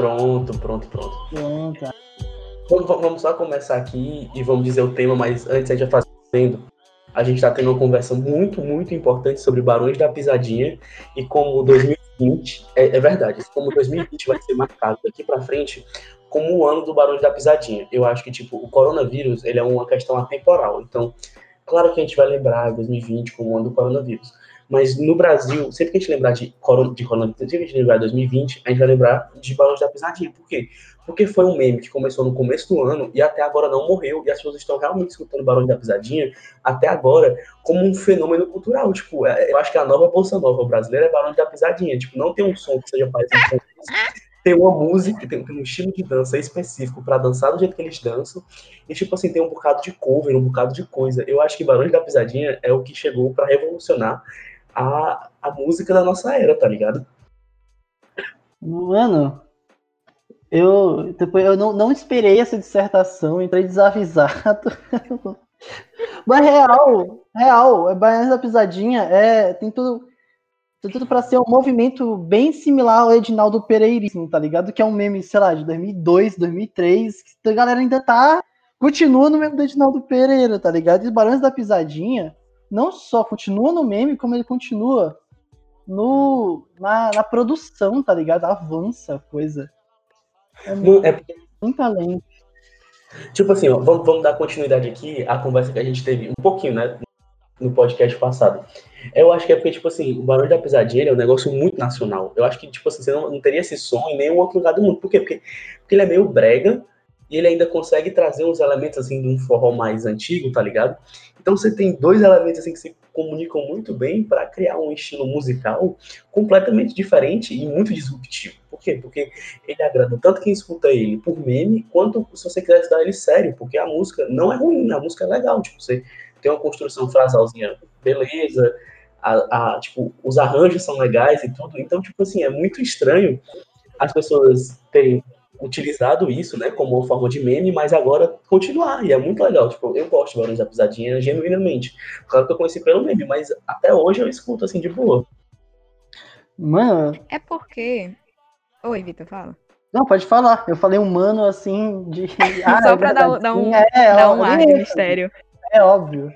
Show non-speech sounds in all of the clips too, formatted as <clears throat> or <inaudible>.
Pronto, pronto, pronto. Pronto. Vamos, vamos só começar aqui e vamos dizer o tema, mas antes a gente já fazendo. A gente está tendo uma conversa muito, muito importante sobre Barões da Pisadinha e como 2020, é, é verdade, como 2020 vai ser marcado daqui para frente como o ano do Barões da Pisadinha. Eu acho que, tipo, o coronavírus, ele é uma questão atemporal. Então, claro que a gente vai lembrar 2020 como o ano do coronavírus. Mas no Brasil, sempre que a gente lembrar de, corona, de sempre que a gente lembrar de 2020, a gente vai lembrar de Barões da Pisadinha. Por quê? Porque foi um meme que começou no começo do ano e até agora não morreu. E as pessoas estão realmente escutando Barões da Pisadinha até agora como um fenômeno cultural. Tipo, é, eu acho que a nova Bolsa Nova brasileira é Barões da Pisadinha. Tipo, não tem um som que seja parecido com tem uma música, tem, tem um estilo de dança específico para dançar do jeito que eles dançam. E, tipo assim, tem um bocado de cover, um bocado de coisa. Eu acho que Barões da Pisadinha é o que chegou para revolucionar a, a música da nossa era, tá ligado? Mano, eu, depois, eu não, não esperei essa dissertação, entrei desavisado. <laughs> Mas real, real, Barões da Pisadinha é, tem tudo tem tudo para ser um movimento bem similar ao Edinaldo Pereirismo, tá ligado? Que é um meme, sei lá, de 2002, 2003, que a galera ainda tá continua no meme do Edinaldo Pereira, tá ligado? E Barões da Pisadinha não só continua no meme, como ele continua no na, na produção, tá ligado? Avança a coisa. É, muito, é... muito além. Tipo assim, ó, vamos, vamos dar continuidade aqui à conversa que a gente teve um pouquinho, né? No podcast passado. Eu acho que é porque, tipo assim, o Barulho da Pesadinha é um negócio muito nacional. Eu acho que, tipo assim, você não, não teria esse som em nenhum outro lugar do mundo. Por quê? Porque, porque ele é meio brega e ele ainda consegue trazer uns elementos, assim, de um forró mais antigo, tá ligado? Então você tem dois elementos, assim, que se comunicam muito bem para criar um estilo musical completamente diferente e muito disruptivo. Por quê? Porque ele agrada tanto quem escuta ele por meme, quanto se você quiser estudar ele sério, porque a música não é ruim, a música é legal, tipo, você tem uma construção frasalzinha, beleza, a, a, tipo, os arranjos são legais e tudo. Então, tipo assim, é muito estranho as pessoas terem utilizado isso, né, como forma de meme, mas agora continuar, e é muito legal, tipo, eu gosto de Barões da Pisadinha genuinamente, claro que eu conheci pelo meme, mas até hoje eu escuto, assim, de boa. Mano... É porque... Oi, Vitor, fala. Não, pode falar, eu falei humano, assim, de... <laughs> Ah, Só é pra dar, dar, um, é, dar um ar de mistério. É óbvio.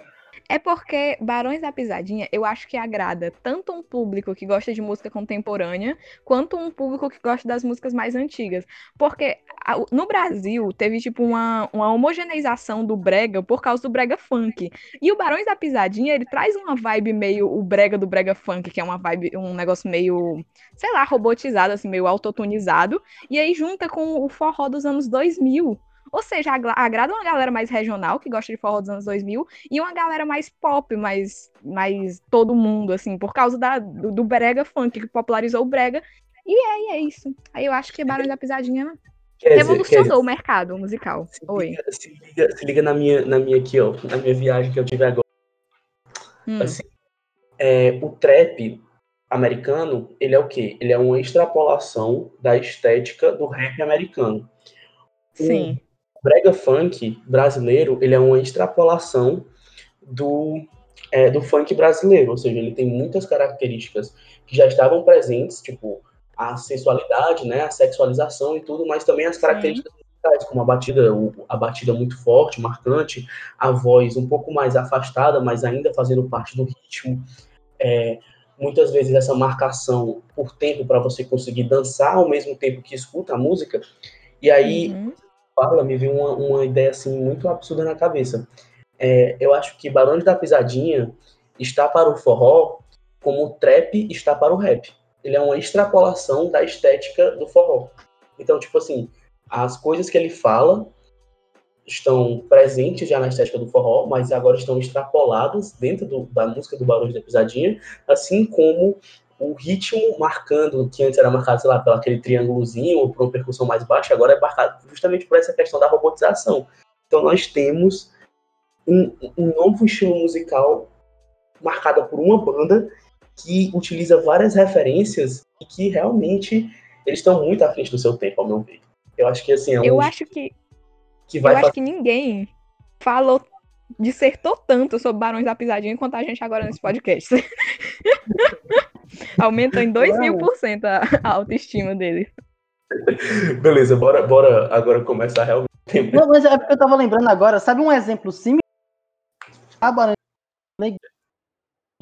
É porque Barões da Pisadinha, eu acho que agrada tanto um público que gosta de música contemporânea, quanto um público que gosta das músicas mais antigas. Porque no Brasil teve tipo uma, uma homogeneização do brega por causa do brega funk. E o Barões da Pisadinha, ele traz uma vibe meio o brega do brega funk, que é uma vibe, um negócio meio, sei lá, robotizado assim, meio autotonizado, e aí junta com o forró dos anos 2000 ou seja, agrada uma galera mais regional, que gosta de forró dos anos 2000, e uma galera mais pop, mais, mais todo mundo, assim, por causa da, do, do brega funk, que popularizou o brega. E é, é isso. Aí eu acho que Barões da Pisadinha quer revolucionou dizer, o mercado musical. Se Oi. Liga, se, liga, se liga na minha, na minha aqui, ó, na minha viagem que eu tive agora. Hum. Assim, é, o trap americano, ele é o quê? Ele é uma extrapolação da estética do rap americano. Sim brega funk brasileiro ele é uma extrapolação do, é, do funk brasileiro, ou seja, ele tem muitas características que já estavam presentes, tipo a sensualidade, né, a sexualização e tudo, mas também as características musicais, como a batida, a batida muito forte, marcante, a voz um pouco mais afastada, mas ainda fazendo parte do ritmo. É, muitas vezes essa marcação por tempo para você conseguir dançar ao mesmo tempo que escuta a música. E aí uhum fala, me veio uma, uma ideia assim muito absurda na cabeça. É, eu acho que Barões da Pisadinha está para o forró como o trap está para o rap. Ele é uma extrapolação da estética do forró. Então, tipo assim, as coisas que ele fala estão presentes já na estética do forró, mas agora estão extrapoladas dentro do, da música do Barões da Pisadinha, assim como o ritmo marcando, que antes era marcado, sei lá, pelo aquele triângulozinho ou por uma percussão mais baixa, agora é marcado justamente por essa questão da robotização. Então nós temos um, um novo estilo musical marcado por uma banda que utiliza várias referências e que realmente eles estão muito à frente do seu tempo, ao meu ver. Eu acho que assim, é um Eu acho que que vai Eu acho que ninguém falou dissertou tanto sobre Barões da Pisadinha quanto a gente agora nesse podcast. <laughs> Aumentou em 2 mil por cento a autoestima dele. Beleza, bora, bora agora começar realmente. Não, mas é porque eu tava lembrando agora, sabe um exemplo similar? Ah,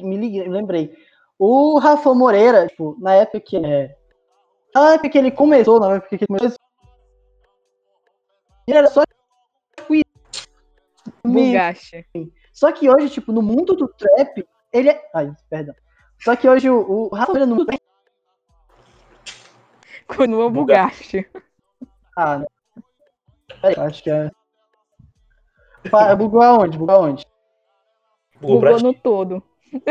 me liguei, lembrei. O Rafa Moreira, tipo, na época que é. Na época que ele começou, na época que ele começou. Ele era só. Bugache. Só que hoje, tipo, no mundo do trap, ele é. Ai, perdão. Só que hoje o, o Rafa Moreira no mundo do Continua. Ah, né? Peraí, acho que é. Pa- Bugou aonde? Bugou aonde? Bugou Bugou no todo. <laughs>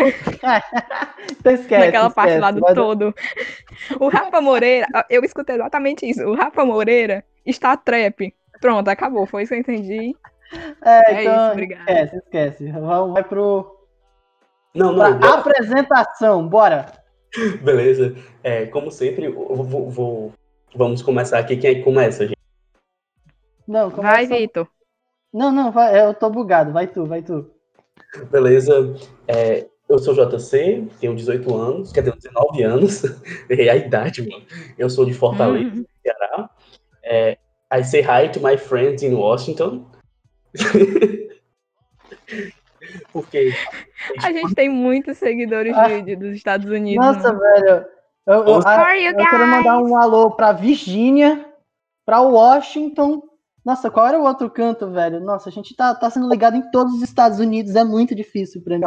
Então esquece. Naquela parte esquece. lá do Vai- todo. O Rafa Moreira, eu escutei exatamente isso. O Rafa Moreira está trap. Pronto, acabou. Foi isso que eu entendi. É, É então, isso, obrigado. esquece, esquece. Vai pro. Não, não, bora. apresentação, bora. <laughs> beleza. É, como sempre, eu vou, vou- vamos começar aqui. Quem é que começa, gente? Não, começa... Vai, Vitor. Não, não, vai, eu tô bugado. Vai tu, vai tu. Beleza. É, eu sou JC, tenho 18 anos, quer dizer, 19 anos. <laughs> Errei a idade, mano. Eu sou de Fortaleza, Hum, Ceará. É, I say hi to my friends in Washington. <laughs> Porque a gente tem muitos seguidores Ah. de- dos Estados Unidos. Nossa, né? velho. Eu, eu, you eu quero mandar um alô pra Virgínia, pra Washington. Nossa, qual era o outro canto, velho? Nossa, a gente tá, tá sendo ligado em todos os Estados Unidos. É muito difícil pra mim.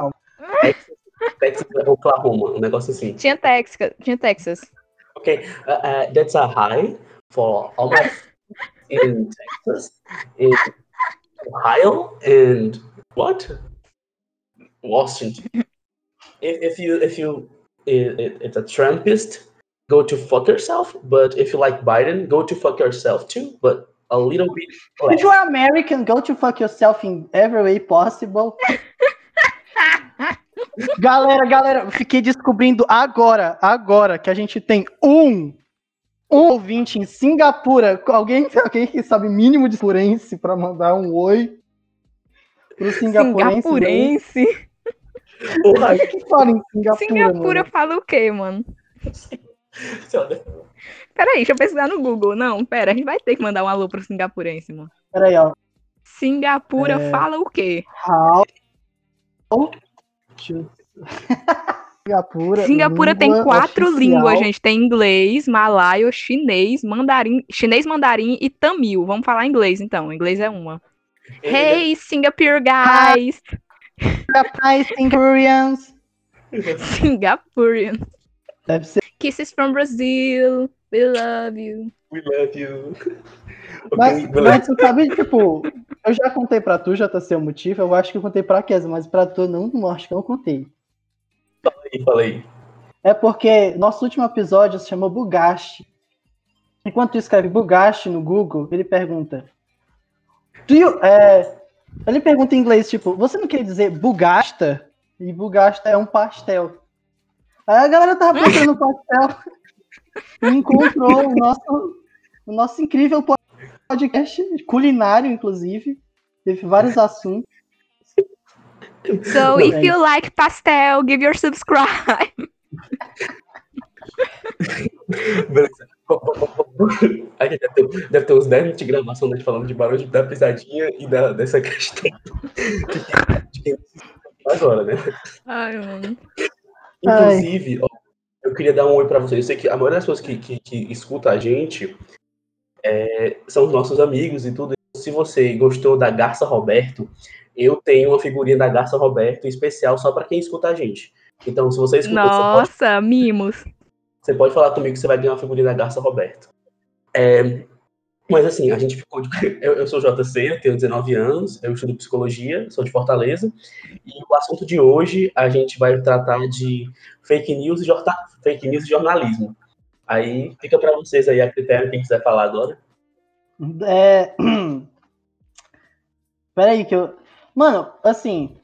Texas, Oklahoma, um negócio assim. Tinha Texas. Tinha Texas. Okay, uh, uh, that's a hi for all my friends in Texas, in Ohio, and what? Washington. If, if you if you i- i- it's a Trumpist, go to fuck yourself. But if you like Biden, go to fuck yourself too. But a little bit If less. you're American, go to fuck yourself in every way possible. <laughs> galera, galera, fiquei descobrindo agora, agora, que a gente tem um, um ouvinte em Singapura. Alguém, alguém que sabe mínimo de forense pra mandar um oi pro singapurense? Singapurense. Porra, O que fala em Singapura, Singapura mano? fala o quê, mano? Peraí, deixa eu pesquisar no Google. Não, pera, a gente vai ter que mandar um alô pro singapurense, mano. Peraí, ó. Singapura É. fala o quê? How... <laughs> Singapura. Singapura tem quatro oficial. línguas, gente. Tem inglês, malaio, chinês, mandarim, chinês, mandarim e tamil. Vamos falar inglês, então. Inglês é uma. Hey, Singapore guys! Hi, Singaporeans. Singaporean. Deve ser. Kisses from Brazil. We love you. we love you. Mas, Ok, beleza. mas tu sabe, tipo, eu já contei pra tu, já tá seu motivo, eu acho que eu contei pra Kesa, mas pra tu não, não acho que eu não contei. Falei, falei. É porque nosso último episódio se chamou Bugashi. Enquanto tu escreve Bugashi no Google, ele pergunta. Do you, é, ele pergunta em inglês, tipo, você não quer dizer bugasta? E bugasta é um pastel. Aí a galera tava pensando no pastel e encontrou o nosso, o nosso incrível podcast culinário, inclusive. Teve vários assuntos. So, if you like pastel, give your subscribe. <laughs> <laughs> Beleza. <laughs> Deve ter, deve ter uns 10 minutos de gravação gente falando de barulho da pisadinha e da, dessa <laughs> questão de quem agora, né? Ai, mano. Inclusive, ó, eu queria dar um oi pra vocês. Eu sei que a maioria das pessoas que, que, que escuta a gente é, são os nossos amigos e tudo. Se você gostou da Garça Roberto, eu tenho uma figurinha da Garça Roberto especial só pra quem escuta a gente. Então, se você escutou, você pode Nossa, mimos. Você pode falar comigo que você vai ganhar uma figurinha da Garça Roberto. É, mas assim, a gente ficou. de- Eu, eu sou JC, eu tenho 19 anos, eu estudo psicologia, sou de Fortaleza. E o assunto de hoje a gente vai tratar de fake news e, fake news e jornalismo. Aí fica para vocês aí a critério quem quiser falar agora. É... <clears throat> Peraí que eu... Mano, assim...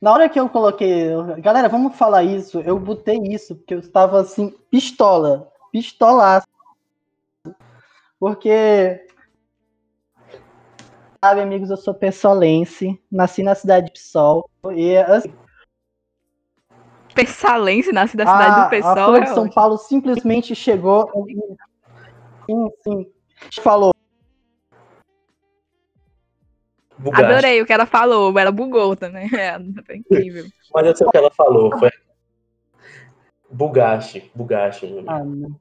Na hora que eu coloquei... Galera, vamos falar isso. Eu botei isso porque eu estava, assim, pistola. Pistolaço. Porque... Sabe, amigos, eu sou pessolense. Nasci na cidade de Pissol. E, assim, Pessalense, nasce da cidade a, do Pessoal. a Folha é de São ótimo. Paulo simplesmente chegou... Sim, sim. Falou. Bugatti. Adorei o que ela falou, ela bugou também. <laughs> É, foi incrível. Mas eu sei o que ela falou. Foi... Bugatti, mano. Ah, não.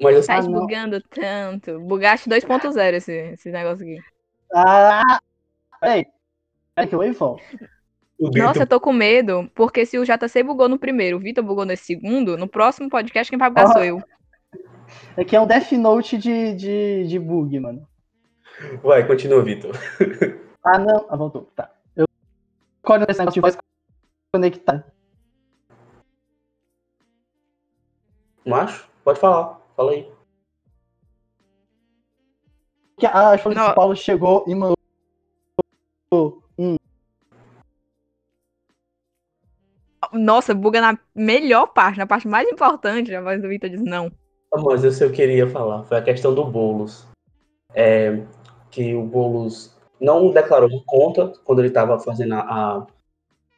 Mas eu sei Tá Ah, bugando tanto. Bugatti 2.0 esse, esse negócio aqui. Ah! Peraí. Peraí que eu vou volto. Nossa, eu tô com medo, porque se o JC bugou no primeiro, o Vitor bugou nesse segundo, no próximo podcast quem vai bugar Ah. sou eu. <laughs> Aqui é um Death Note de, de, de bug, mano. Vai, continua, Vitor. <laughs> Ah, não. Ah, voltou. Tá. Eu escolho esse negócio de voz conectada. Macho, pode falar. Fala aí. Que a Folha de. São Paulo chegou e mandou um. Nossa, buga na melhor parte, na parte mais importante, a voz do Vitor diz não. Ah, Mas eu sei o que eu queria falar. Foi a questão do Boulos. É, que o Boulos não declarou conta quando ele estava fazendo a. a-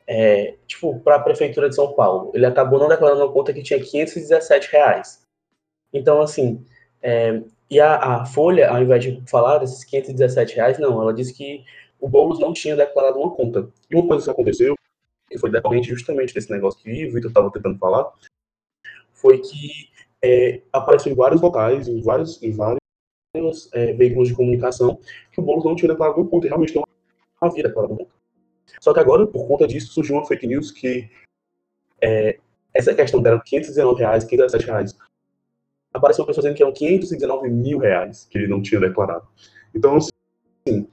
é, tipo, para a Prefeitura de São Paulo. Ele acabou não declarando uma conta que tinha 517 reais. Então, assim. é, e a, a Folha, ao invés de falar desses 517 reais, não, ela disse que o Boulos não tinha declarado uma conta. E uma coisa que aconteceu, que foi decorrente justamente desse negócio que o Vitor estava tentando falar, foi que é, apareceu em vários locais, em vários, em vários é, veículos de comunicação, que o Boulos não tinha declarado uma conta, e realmente não havia declarado conta. Só que agora, por conta disso, surgiu uma fake news que é, essa questão dela, 519 reais, 517 reais, apareceu uma pessoa dizendo que eram 519 mil reais que ele não tinha declarado. Então, assim,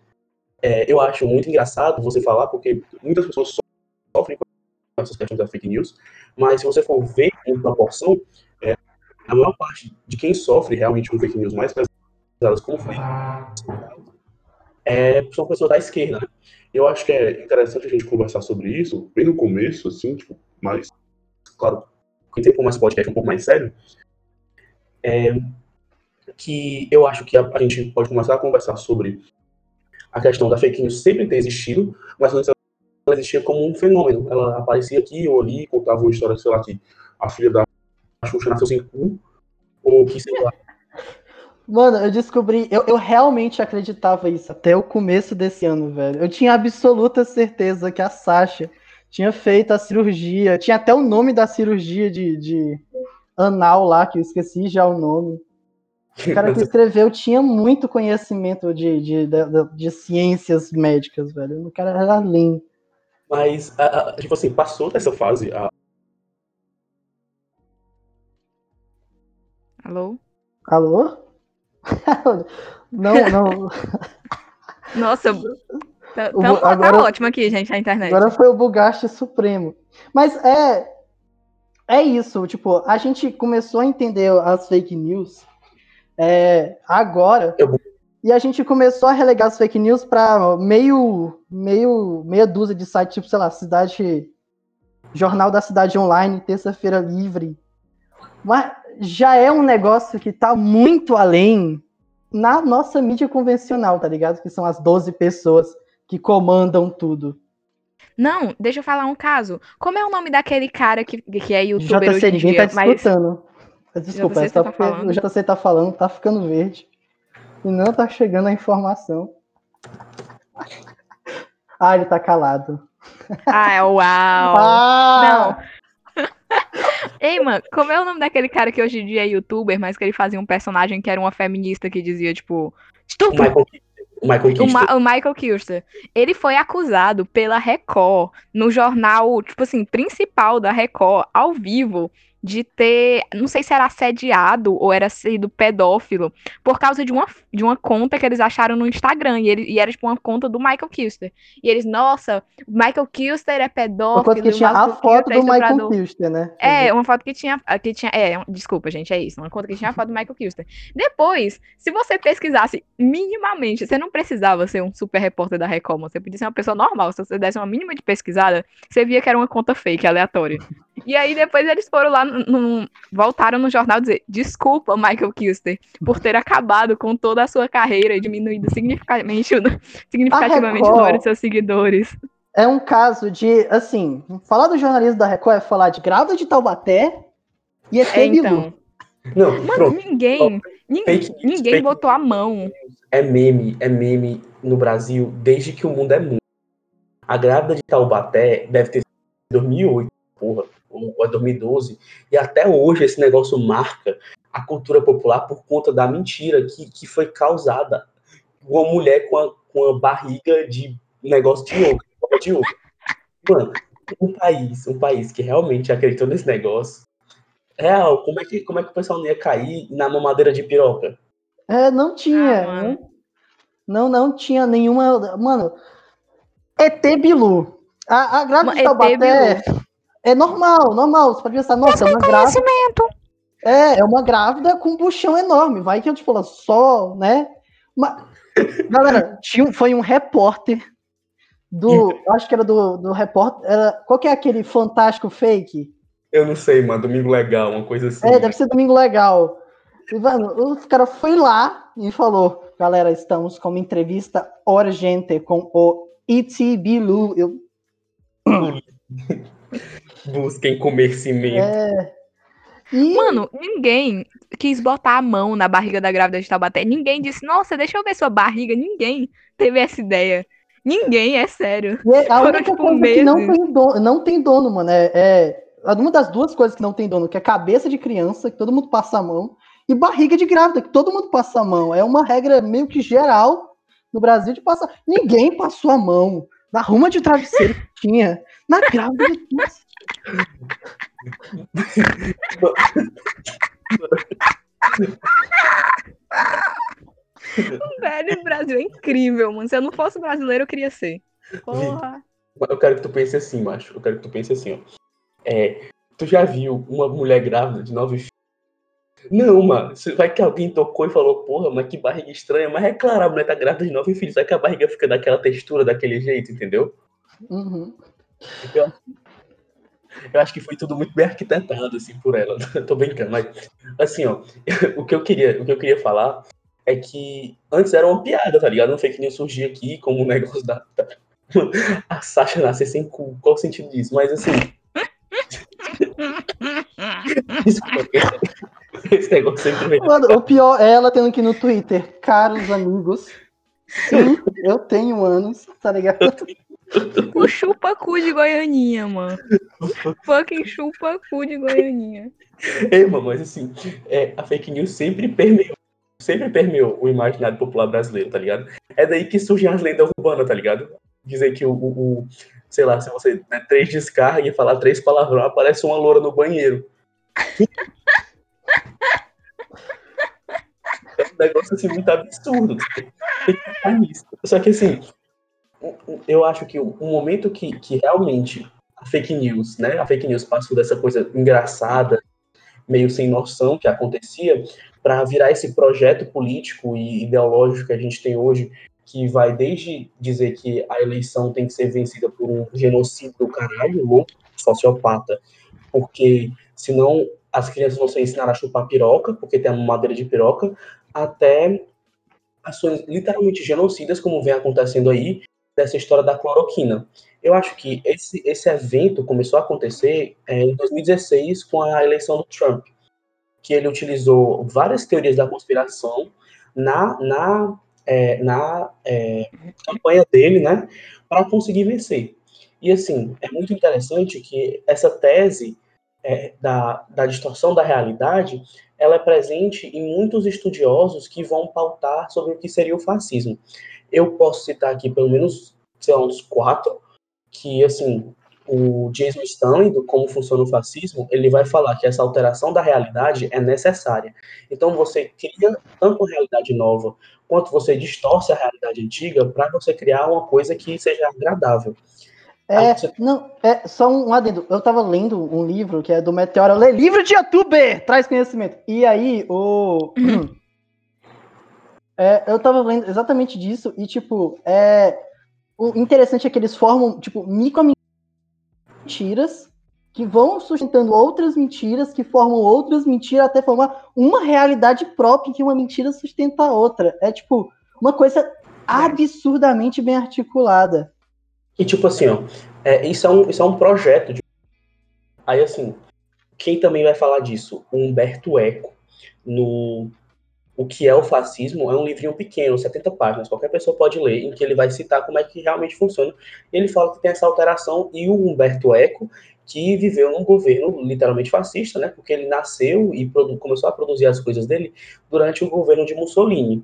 é, eu acho muito engraçado você falar, porque muitas pessoas so- sofrem com essas questões da fake news, mas se você for ver em proporção, é, a maior parte de quem sofre realmente com fake news mais como news, é, são pessoas da esquerda. Né? Eu acho que é interessante a gente conversar sobre isso, bem no começo, assim, tipo, mas, claro, com tempo mais podcast um pouco mais sério, é, que eu acho que a, a gente pode começar a conversar sobre a questão da fake news sempre ter existido, mas antes ela existia como um fenômeno. Ela aparecia aqui ou ali, contava uma história, sei lá, que a filha da Xuxa nasceu sem cu, ou que, sei lá, Mano, eu descobri, eu, eu realmente acreditava isso até o começo desse ano, velho. Eu tinha absoluta certeza que a Sasha tinha feito a cirurgia, tinha até o nome da cirurgia de, de anal lá, que eu esqueci já o nome. O cara que <laughs> escreveu tinha muito conhecimento de, de, de, de ciências médicas, velho. O cara era além. Mas, a- a- tipo assim, passou dessa fase. A, Alô? Alô? <laughs> não, não. Nossa, <laughs> tá, O- tá, tá agora- ótimo aqui, gente, a internet. Agora foi o Bugaste Supremo. Mas é. É isso, tipo, a gente começou a entender as fake news é, agora. Eu- E a gente começou a relegar as fake news para meio, meio, meia dúzia de sites, tipo, sei lá, Cidade. Jornal da Cidade Online, terça-feira livre. Mas já é um negócio que tá muito além na nossa mídia convencional, tá ligado? Que são as 12 pessoas que comandam tudo. Não, deixa eu falar um caso. Como é o nome daquele cara que, que é youtuber hoje JC, em ninguém dia? tá mas escutando. Desculpa, JC tá tá falando. o JC tá falando, tá ficando verde. E não tá chegando a informação. <laughs> Ah, ele tá calado. Ah, uau! <laughs> Ah! Ei, mano, como é o nome daquele cara que hoje em dia é youtuber, mas que ele fazia um personagem que era uma feminista que dizia, tipo, o estúpido? Michael, o Michael O. Ma- o Michael Kirster. Ele foi acusado pela Record, no jornal, tipo assim, principal da Record, ao vivo, de ter, não sei se era assediado ou era sido pedófilo, por causa de uma, de uma conta que eles acharam no Instagram. E, ele, e era, tipo, uma conta do Michael Kirster. E eles, nossa, o Michael Kirster é pedófilo. Enquanto que o tinha a foto é do Michael. Kilster, né? É, uma foto que tinha, que tinha. É, desculpa, gente, é isso. Uma conta que tinha a foto do Michael Kilster. Depois, se você pesquisasse minimamente, você não precisava ser um super repórter da Record, você podia ser uma pessoa normal. Se você desse uma mínima de pesquisada, você via que era uma conta fake, aleatória. E aí depois eles foram lá, no, no- voltaram no jornal dizer: desculpa, Michael Kilster, por ter acabado com toda a sua carreira e diminuído significativamente, o- significativamente o número de seus seguidores. É um caso de, assim, falar do jornalismo da Record é falar de grávida de Taubaté e É, Bilu. então. Não, Mano, pronto. ninguém, Ninguém, ninguém botou a mão. é meme, é meme no Brasil desde que o mundo é mundo. A grávida de Taubaté deve ter sido em 2008, porra, ou ou 2012, e até hoje esse negócio marca a cultura popular por conta da mentira que, que foi causada. Uma mulher com a, com a barriga de negócio de yoga, de yoga. Mano, um país, um país que realmente acreditou nesse negócio. Real, como é que, como é que o pessoal não ia cair na mamadeira de piroca? É, não tinha. Ah, mano. não, não tinha nenhuma. Mano, ET Bilu. A, a grávida de Taubaté é normal, normal. Você pode pensar, nossa, é uma grávida. É, é uma grávida com um buchão enorme. Vai que eu, tipo, ela só, né? Mas, galera, tinha, foi um repórter do. eu acho que era do, do repórter. Era, qual que é aquele fantástico fake? Eu não sei, mano, domingo legal, uma coisa assim. É, deve ser Domingo Legal. E, mano, o cara foi lá e falou: galera, estamos com uma entrevista urgente com o E.T. Bilu. Eu, <laughs> Busquem comer cimento. é... E, Mano, ninguém quis botar a mão na barriga da grávida de Taubaté. Ninguém disse, nossa, deixa eu ver sua barriga. Ninguém teve essa ideia. Ninguém, é sério. e é a foram, única tipo, coisa que não meses. tem, dono, não tem dono, mano, é, é uma das duas coisas que não tem dono, que é cabeça de criança, que todo mundo passa a mão, e barriga de grávida, que todo mundo passa a mão. É uma regra meio que geral no Brasil de passar. Ninguém passou a mão na ruma de travesseiro que tinha na grávida de Nossa, <laughs> Velho, o Brasil é incrível, mano. Se eu não fosse brasileiro, eu queria ser. Porra. Eu quero que tu pense assim, macho. Eu quero que tu pense assim, ó. É, tu já viu uma mulher grávida de nove filhos? Não, mano. Vai que alguém tocou e falou, porra, mas que barriga estranha. Mas é claro, a mulher tá grávida de nove filhos. Vai que a barriga fica daquela textura, daquele jeito, entendeu? Uhum. Eu, eu acho que foi tudo muito bem arquitetado, assim, por ela. <laughs> Tô brincando, mas assim, ó, <laughs> o que eu queria, o que eu queria falar é que antes era uma piada, tá ligado? Um fake news surgia aqui como um negócio da. <laughs> a Sasha nascer sem cu. Qual o sentido disso? Mas assim. Desculpa, esse negócio sempre vem. Mano, o pior é ela tendo que ir no Twitter, caros amigos. Sim, eu tenho anos, tá ligado? O chupa-cu de Goianinha, mano. Fucking chupa-cu de Goianinha. É, mano, mas assim, é, a fake news sempre permeou, sempre permeou o imaginário popular brasileiro, tá ligado? É daí que surgem as lendas urbanas, tá ligado? Dizer que o, o- o- sei lá, se você der três descargas e falar três palavrões, aparece uma loura no banheiro. <laughs> É um negócio assim muito absurdo. Só que assim, eu acho que o momento que, que realmente a fake news, né? A fake news passou dessa coisa engraçada, meio sem noção que acontecia, para virar esse projeto político e ideológico que a gente tem hoje, que vai desde dizer que a eleição tem que ser vencida por um genocídio do caralho, louco, sociopata, porque senão as crianças vão ser ensinadas a chupar piroca, porque tem a madeira de piroca, até ações literalmente genocidas, como vem acontecendo aí, dessa história da cloroquina. Eu acho que esse, esse evento começou a acontecer é, em 2016 com a eleição do Trump, que ele utilizou várias teorias da conspiração na, na, é, na é, campanha dele, né, para conseguir vencer. E assim, é muito interessante que essa tese é, da, da distorção da realidade, ela é presente em muitos estudiosos que vão pautar sobre o que seria o fascismo. Eu posso citar aqui pelo menos, sei lá, uns quatro, que, assim, o Jason Stanley, do Como Funciona o Fascismo, ele vai falar que essa alteração da realidade é necessária. Então, você cria tanto uma realidade nova, quanto você distorce a realidade antiga para você criar uma coisa que seja agradável. É, não, é só um adendo. Eu tava lendo um livro que é do Meteoro. Leio livro de youtuber, traz conhecimento. E aí, o. <clears throat> É, eu tava lendo exatamente disso, e tipo, é. O interessante é que eles formam, tipo, micro mentiras que vão sustentando outras mentiras, que formam outras mentiras, até formar uma realidade própria que uma mentira sustenta a outra. É tipo, uma coisa absurdamente bem articulada. E tipo assim, ó, é, isso, é um, isso é um projeto. De... Aí assim, quem também vai falar disso? O Humberto Eco, no, o que é o fascismo é um livrinho pequeno, 70 páginas, qualquer pessoa pode ler, em que ele vai citar como é que realmente funciona. Ele fala que tem essa alteração e o Humberto Eco, que viveu num governo literalmente fascista, né? Porque ele nasceu e começou a produzir as coisas dele durante o governo de Mussolini.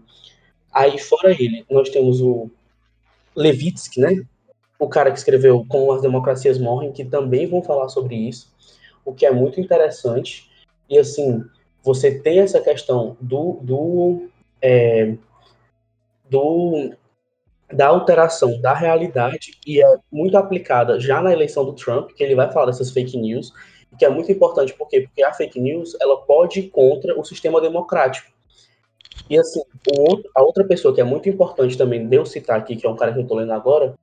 Aí, fora ele, nós temos o Levitsky, né? O cara que escreveu Como as Democracias Morrem, que também vão falar sobre isso, o que é muito interessante. E, assim, você tem essa questão do, do, é, do da alteração da realidade e é muito aplicada já na eleição do Trump, que ele vai falar dessas fake news, que é muito importante, por quê? Porque a fake news, ela pode ir contra o sistema democrático. E assim, outro, a outra pessoa que é muito importante também de eu citar aqui, que é um cara que eu estou lendo agora,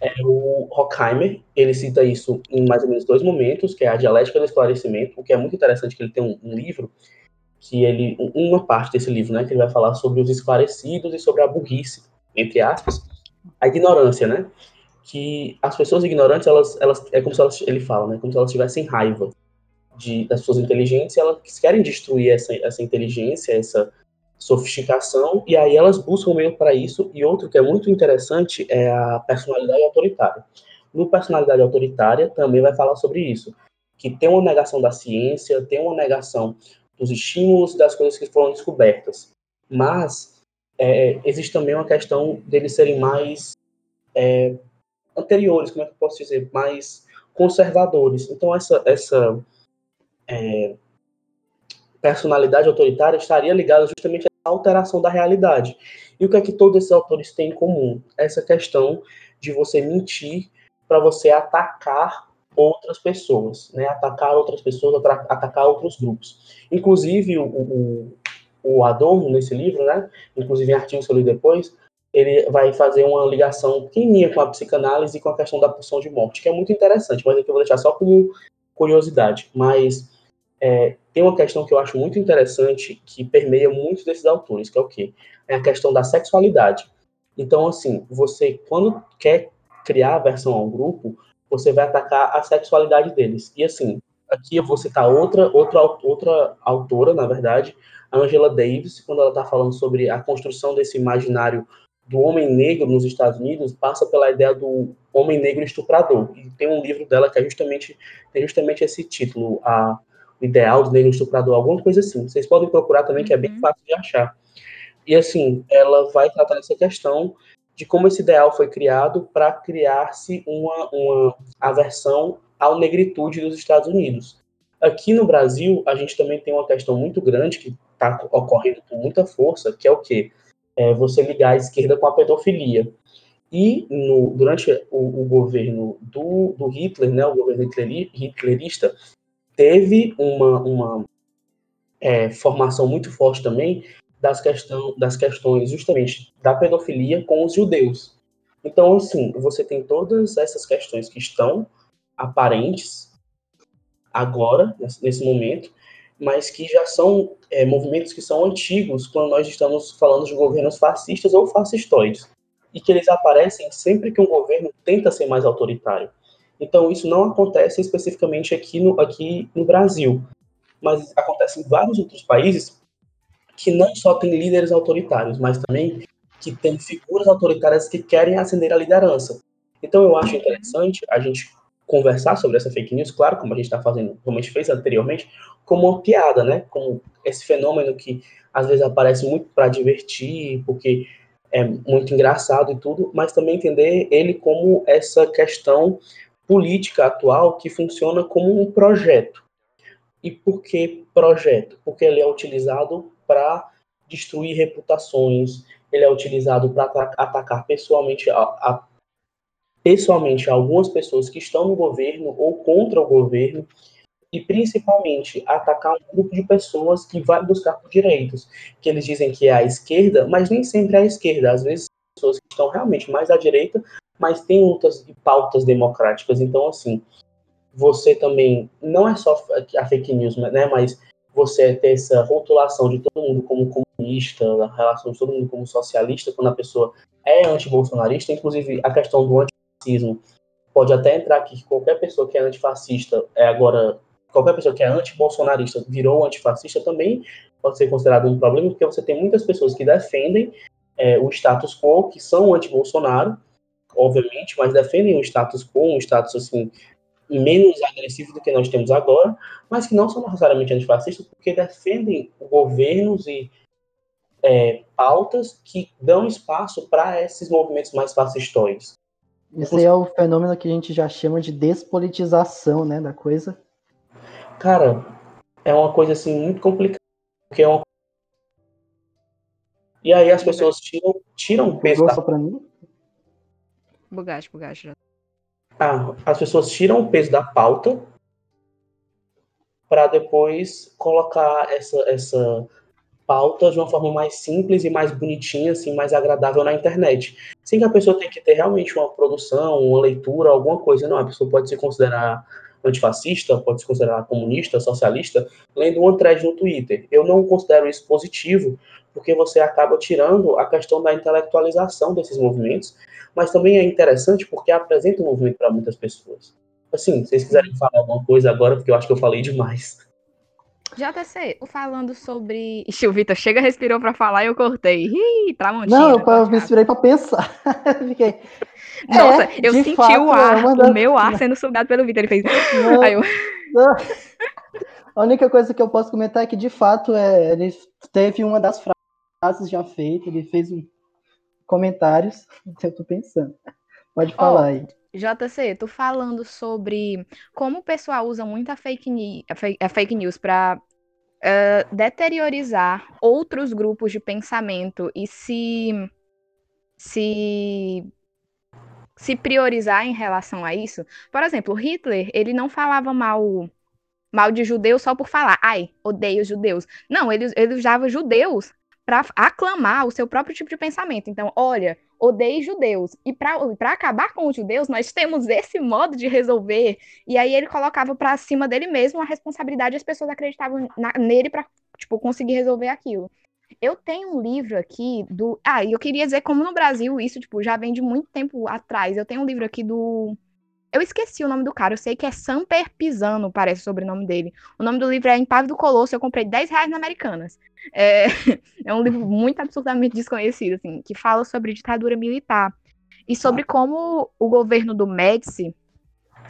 é o Horkheimer. Ele cita isso em mais ou menos dois momentos, que é a dialética do esclarecimento, o que é muito interessante que ele tem um, um livro que ele, uma parte desse livro, né, que ele vai falar sobre os esclarecidos e sobre a burrice, entre aspas, a ignorância, né? Que as pessoas ignorantes, elas, elas é como se elas, ele fala, né, como se elas tivessem raiva de, das pessoas inteligentes, elas querem destruir essa, essa inteligência, essa sofisticação, e aí elas buscam meio para isso. E outro que é muito interessante é a personalidade autoritária. No personalidade autoritária também vai falar sobre isso, que tem uma negação da ciência, tem uma negação dos estímulos das coisas que foram descobertas. Mas é, existe também uma questão deles serem mais é, anteriores, como é que eu posso dizer, mais conservadores. Então essa essa é, personalidade autoritária estaria ligada justamente à alteração da realidade. E o que é que todos esses autores têm em comum? Essa questão de você mentir para você atacar outras pessoas, né? Atacar outras pessoas, atacar outros grupos. Inclusive, o, o, o Adorno, nesse livro, né? Inclusive em artigos que eu li depois, ele vai fazer uma ligação pequenininha com a psicanálise e com a questão da pulsão de morte, que é muito interessante, mas aqui eu vou deixar só como curiosidade. Mas é, tem uma questão que eu acho muito interessante, que permeia muitos desses autores, que é o quê? É a questão da sexualidade. Então, assim, você, quando quer criar a versão ao grupo, você vai atacar a sexualidade deles. E assim, aqui eu vou citar outra, outra, outra autora, na verdade, a Angela Davis, quando ela está falando sobre a construção desse imaginário do homem negro nos Estados Unidos, passa pela ideia do homem negro estuprador. E tem um livro dela que é justamente, tem justamente esse título, a, o ideal do negro estuprador, alguma coisa assim. Vocês podem procurar também, que é bem uhum. fácil de achar. E assim, ela vai tratar essa questão de como esse ideal foi criado para criar-se uma, uma aversão à negritude dos Estados Unidos. Aqui no Brasil, a gente também tem uma questão muito grande que está ocorrendo com muita força, que é o quê? É você ligar a esquerda com a pedofilia. E no, durante o, o governo do, do, Hitler, né, o governo hitlerista, teve uma, uma é, formação muito forte também das, questão, das questões justamente da pedofilia com os judeus. Então, assim, você tem todas essas questões que estão aparentes agora, nesse momento, mas que já são é, movimentos que são antigos quando nós estamos falando de governos fascistas ou fascistoides, e que eles aparecem sempre que um governo tenta ser mais autoritário. Então, isso não acontece especificamente aqui no, aqui no Brasil, mas acontece em vários outros países que não só tem líderes autoritários, mas também que tem figuras autoritárias que querem ascender a liderança. Então eu acho interessante a gente conversar sobre essa fake news, claro, como a gente está fazendo, como a gente fez anteriormente, como uma piada, né? Como esse fenômeno que às vezes aparece muito para divertir, porque é muito engraçado e tudo, mas também entender ele como essa questão política atual que funciona como um projeto. E por que projeto? Porque ele é utilizado para destruir reputações, ele é utilizado para atacar pessoalmente a, a, pessoalmente algumas pessoas que estão no governo ou contra o governo e principalmente atacar um grupo de pessoas que vai buscar por direitos, que eles dizem que é a esquerda, mas nem sempre é a esquerda, às vezes pessoas que estão realmente mais à direita, mas têm outras pautas democráticas. Então, assim, você também não é só a fake news, né, mas você ter essa rotulação de todo mundo como comunista, a relação de todo mundo como socialista, quando a pessoa é antibolsonarista, inclusive a questão do antifascismo pode até entrar aqui que qualquer pessoa que é antifascista é agora qualquer pessoa que é anti-bolsonarista virou antifascista também pode ser considerado um problema, porque você tem muitas pessoas que defendem é, o status quo, que são anti-Bolsonaro, obviamente, mas defendem o status quo, um status assim menos agressivo do que nós temos agora, mas que não são necessariamente antifascistas, porque defendem governos e é, pautas que dão espaço para esses movimentos mais fascistóides. Isso aí é o fenômeno que a gente já chama de despolitização, né, da coisa. Cara, é uma coisa assim muito complicada, porque é uma e aí as pessoas tiram, tiram o peso da... pra mim? Bugaste, bugaste. Ah, as pessoas tiram o peso da pauta para depois colocar essa, essa pauta de uma forma mais simples e mais bonitinha, assim, mais agradável na internet. Sem que a pessoa tenha que ter realmente uma produção, uma leitura, alguma coisa. Não, a pessoa pode se considerar antifascista, pode se considerar comunista, socialista, lendo uma thread no Twitter. Eu não considero isso positivo, porque você acaba tirando a questão da intelectualização desses movimentos, mas também é interessante porque apresenta o movimento para muitas pessoas. Assim, se vocês quiserem falar alguma coisa agora, porque eu acho que eu falei demais. JC, falando sobre. Ixi, o Vitor chega, respirou para falar e eu cortei. Ih, Tramontina. Não, eu, eu me inspirei para pensar. <laughs> Fiquei. Nossa, é, eu senti fato, o ar, é o meu ar <laughs> sendo sugado pelo Vitor. Ele fez. Não, eu... não. <laughs> A única coisa que eu posso comentar é que, de fato, é, ele teve uma das frases já feitas, ele fez um comentários. Eu tô pensando. Pode falar oh, aí. JC, tô falando sobre como o pessoal usa muito a fake, news, a fake news para uh, deteriorizar outros grupos de pensamento e se se se priorizar em relação a isso. Por exemplo, Hitler, ele não falava mal mal de judeus só por falar, ai, odeio judeus. Não, ele, ele usava judeus para aclamar o seu próprio tipo de pensamento. Então, olha, odeie judeus. E para acabar com os judeus, nós temos esse modo de resolver. E aí ele colocava para cima dele mesmo a responsabilidade, as pessoas acreditavam na, nele para tipo conseguir resolver aquilo. Eu tenho um livro aqui do. Ah, eu queria dizer como no Brasil isso tipo já vem de muito tempo atrás. Eu tenho um livro aqui do eu esqueci o nome do cara, eu sei que é Samper Pisano, parece o sobrenome dele. O nome do livro é Impávido Colosso, eu comprei 10 reais na Americanas. É, <laughs> é um livro muito absurdamente desconhecido, assim, que fala sobre ditadura militar. E sobre como o governo do Médici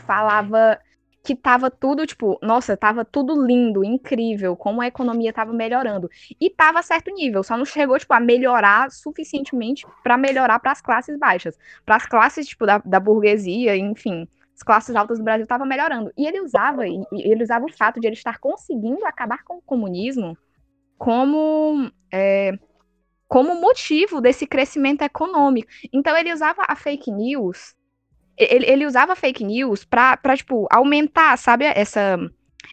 falava que tava tudo, tipo, nossa, tava tudo lindo, incrível, como a economia tava melhorando. E tava a certo nível, só não chegou, tipo, a melhorar suficientemente para melhorar para as classes baixas. Para as classes, tipo, da, da burguesia, enfim, as classes altas do Brasil tava melhorando. E ele usava, ele usava o fato de ele estar conseguindo acabar com o comunismo como é, como motivo desse crescimento econômico. Então ele usava a fake news ele, ele usava fake news pra, pra, tipo, aumentar, sabe, essa,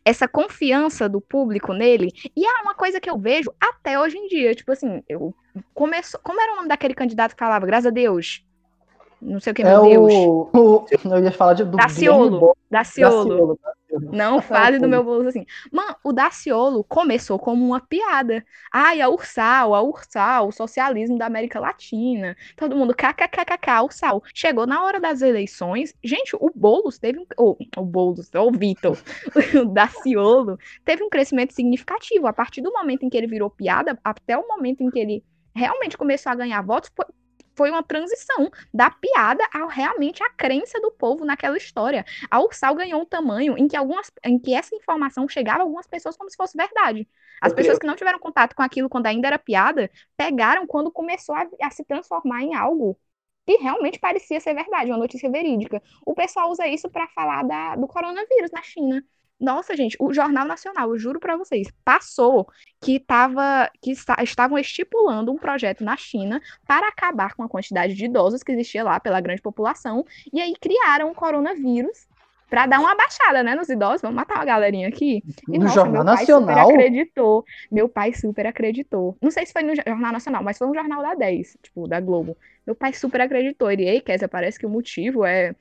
essa confiança do público nele. E é uma coisa que eu vejo até hoje em dia. Tipo assim, eu começo. Como era o nome daquele candidato que falava, graças a Deus? Não sei o que, é meu o, Deus. O, <laughs> eu ia falar de, do Daciolo. Daciolo. Daciolo. Não fale do meu bolso assim. Mano, o Daciolo começou como uma piada. Ai, a Ursal, a Ursal, o socialismo da América Latina. Todo mundo kkkk, Ursal. Chegou na hora das eleições. Gente, o Boulos teve um. Oh, o Boulos, o Vitor, <laughs> o Daciolo, teve um crescimento significativo. A partir do momento em que ele virou piada, até o momento em que ele realmente começou a ganhar votos, foi uma transição da piada ao realmente a crença do povo naquela história. A Ursal ganhou um tamanho em que algumas, em que essa informação chegava a algumas pessoas como se fosse verdade. As pessoas que não tiveram contato com aquilo quando ainda era piada, pegaram quando começou a, a se transformar em algo que realmente parecia ser verdade, uma notícia verídica. O pessoal usa isso para falar da, do coronavírus na China. Nossa, gente, o Jornal Nacional, eu juro para vocês, passou que, tava, que está, estavam estipulando um projeto na China para acabar com a quantidade de idosos que existia lá pela grande população, e aí criaram o coronavírus para dar uma baixada, né, nos idosos, vamos matar uma galerinha aqui. E, no nossa, Jornal meu pai Nacional? super acreditou, meu pai super acreditou. Não sei se foi no Jornal Nacional, mas foi um jornal da 10, tipo, da Globo. Meu pai super acreditou, ele, ei, Kézia, parece que o motivo é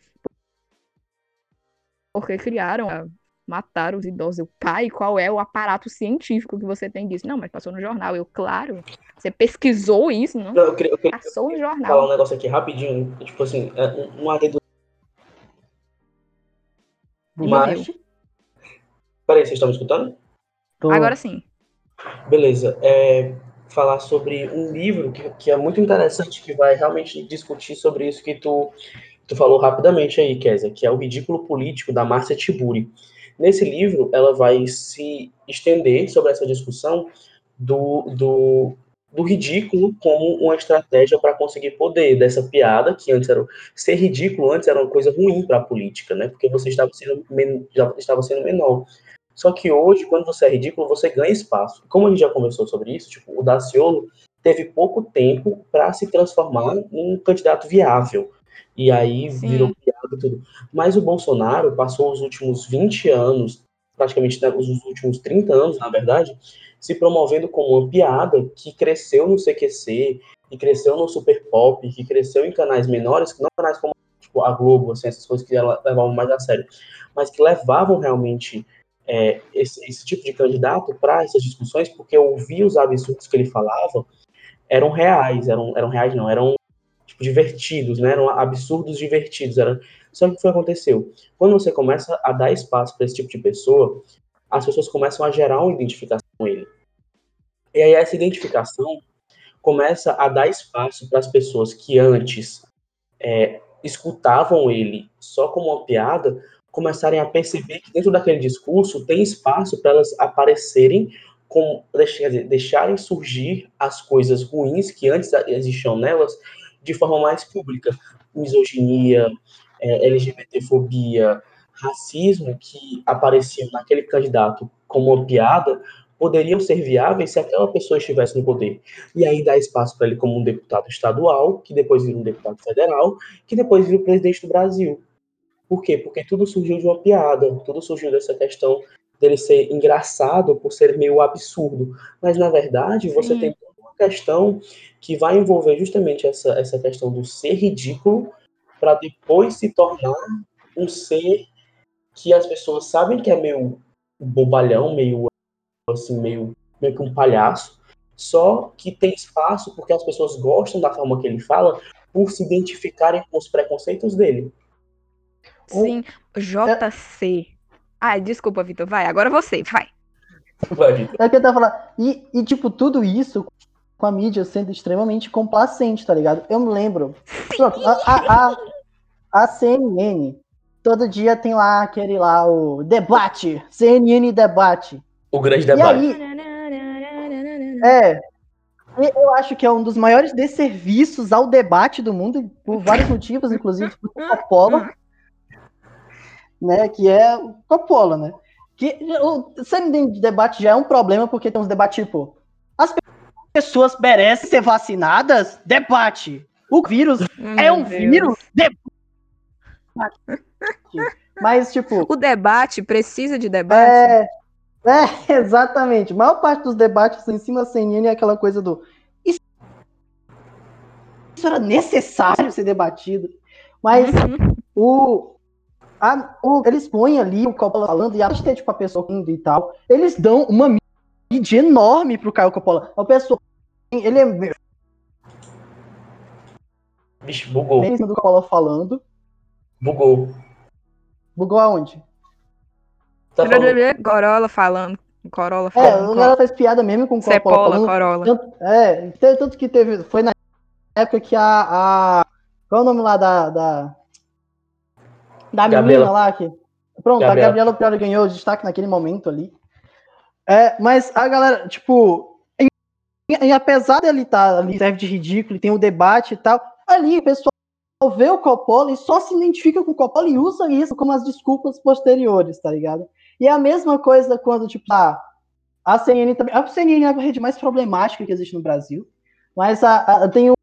porque criaram matar os idosos. Eu, pai, qual é o aparato científico que você tem disso? Não, mas passou no jornal. Eu, claro. Você pesquisou isso, não? não eu queria, eu queria, passou no jornal. falar um negócio aqui rapidinho. Tipo assim, é, um adendo. Mas, Peraí, vocês estão me escutando? Tô- Agora sim. Beleza. É, falar sobre um livro que, que é muito interessante, que vai realmente discutir sobre isso que tu, tu falou rapidamente aí, Kézia, que é o Ridículo Político, da Márcia Tiburi. Nesse livro, ela vai se estender sobre essa discussão do, do, do ridículo como uma estratégia para conseguir poder, dessa piada, que antes era. Ser ridículo antes era uma coisa ruim para a política, né? Porque você estava sendo, men- já estava sendo menor. Só que hoje, quando você é ridículo, você ganha espaço. Como a gente já conversou sobre isso, tipo, o Daciolo teve pouco tempo para se transformar num candidato viável. E aí Sim. virou piada e tudo. Mas o Bolsonaro passou os últimos 20 anos, praticamente né, os últimos 30 anos, na verdade, se promovendo como uma piada que cresceu no CQC, que cresceu no Super Pop, que cresceu em canais menores, que não canais como tipo, a Globo, assim, essas coisas que levavam mais a sério, mas que levavam realmente é, esse, esse tipo de candidato para essas discussões, porque ouvir os absurdos que ele falava eram reais, eram, eram reais não, eram tipo, divertidos, né? Eram absurdos divertidos. Era... Só que o que aconteceu? Quando você começa a dar espaço para esse tipo de pessoa, as pessoas começam a gerar uma identificação com ele. E aí essa identificação começa a dar espaço para as pessoas que antes é, escutavam ele só como uma piada, começarem a perceber que dentro daquele discurso tem espaço para elas aparecerem com, dizer, deixarem surgir as coisas ruins que antes existiam nelas de forma mais pública. Misoginia, é, LGBTfobia, racismo que apareciam naquele candidato como uma piada, poderiam ser viáveis se aquela pessoa estivesse no poder. E aí dá espaço para ele como um deputado estadual, que depois vira um deputado federal, que depois vira o presidente do Brasil. Por quê? Porque tudo surgiu de uma piada, tudo surgiu dessa questão dele ser engraçado por ser meio absurdo. Mas, na verdade, você Sim. tem questão que vai envolver justamente essa, essa questão do ser ridículo para depois se tornar um ser que as pessoas sabem que é meio bobalhão, meio assim, meio, meio que um palhaço, só que tem espaço porque as pessoas gostam da forma que ele fala por se identificarem com os preconceitos dele. Sim. JC. Ai, desculpa, Vitor. Vai, agora você, vai. Vai, Vitor. É o que eu tava falando. E, e, tipo, tudo isso com a mídia sendo extremamente complacente, tá ligado? Eu me lembro. Pronto, a, a, a, CNN, todo dia tem lá aquele lá, o debate. CNN debate. O grande E debate. aí, é. Eu acho que é um dos maiores desserviços ao debate do mundo, por vários motivos, inclusive por Coppola, né? Que é o Coppola, né? Que o CNN de debate já é um problema, porque tem uns debates tipo. As pessoas merecem ser vacinadas? Debate. O vírus é um vírus? Debate. Mas, tipo. O debate precisa de debate? É, é, <laughs> exatamente. A maior parte dos debates em cima da CNN é aquela coisa do. Isso, isso era necessário ser debatido. Mas Uhum. o, a- o- Eles põem ali o Coppola falando, e ter tipo, a pessoa indo e tal, eles dão uma mídia enorme pro Caio Coppola. A pessoa. Ele é Bicho, bugou. cima do Coppola falando. Bugou. Bugou aonde? Tá falando. Corolla falando. Corolla É, falando. o cara faz piada mesmo com o Coppola Cepola, falando. Corolla. Tanto, é, tanto que teve. Foi na época que a. a qual é o nome lá da. Da, da menina Gabriela. lá que. Pronto, Gabriela. a Gabriela Priori ganhou o destaque naquele momento ali. É, mas a galera, tipo. E, e apesar dele estar ali, serve de ridículo, tem o debate e tal, ali o pessoal vê o Coppola e só se identifica com o Coppola e usa isso como as desculpas posteriores, tá ligado? E é a mesma coisa quando, tipo, a, a CNN também. A CNN é a rede mais problemática que existe no Brasil. Mas a, a- tem o,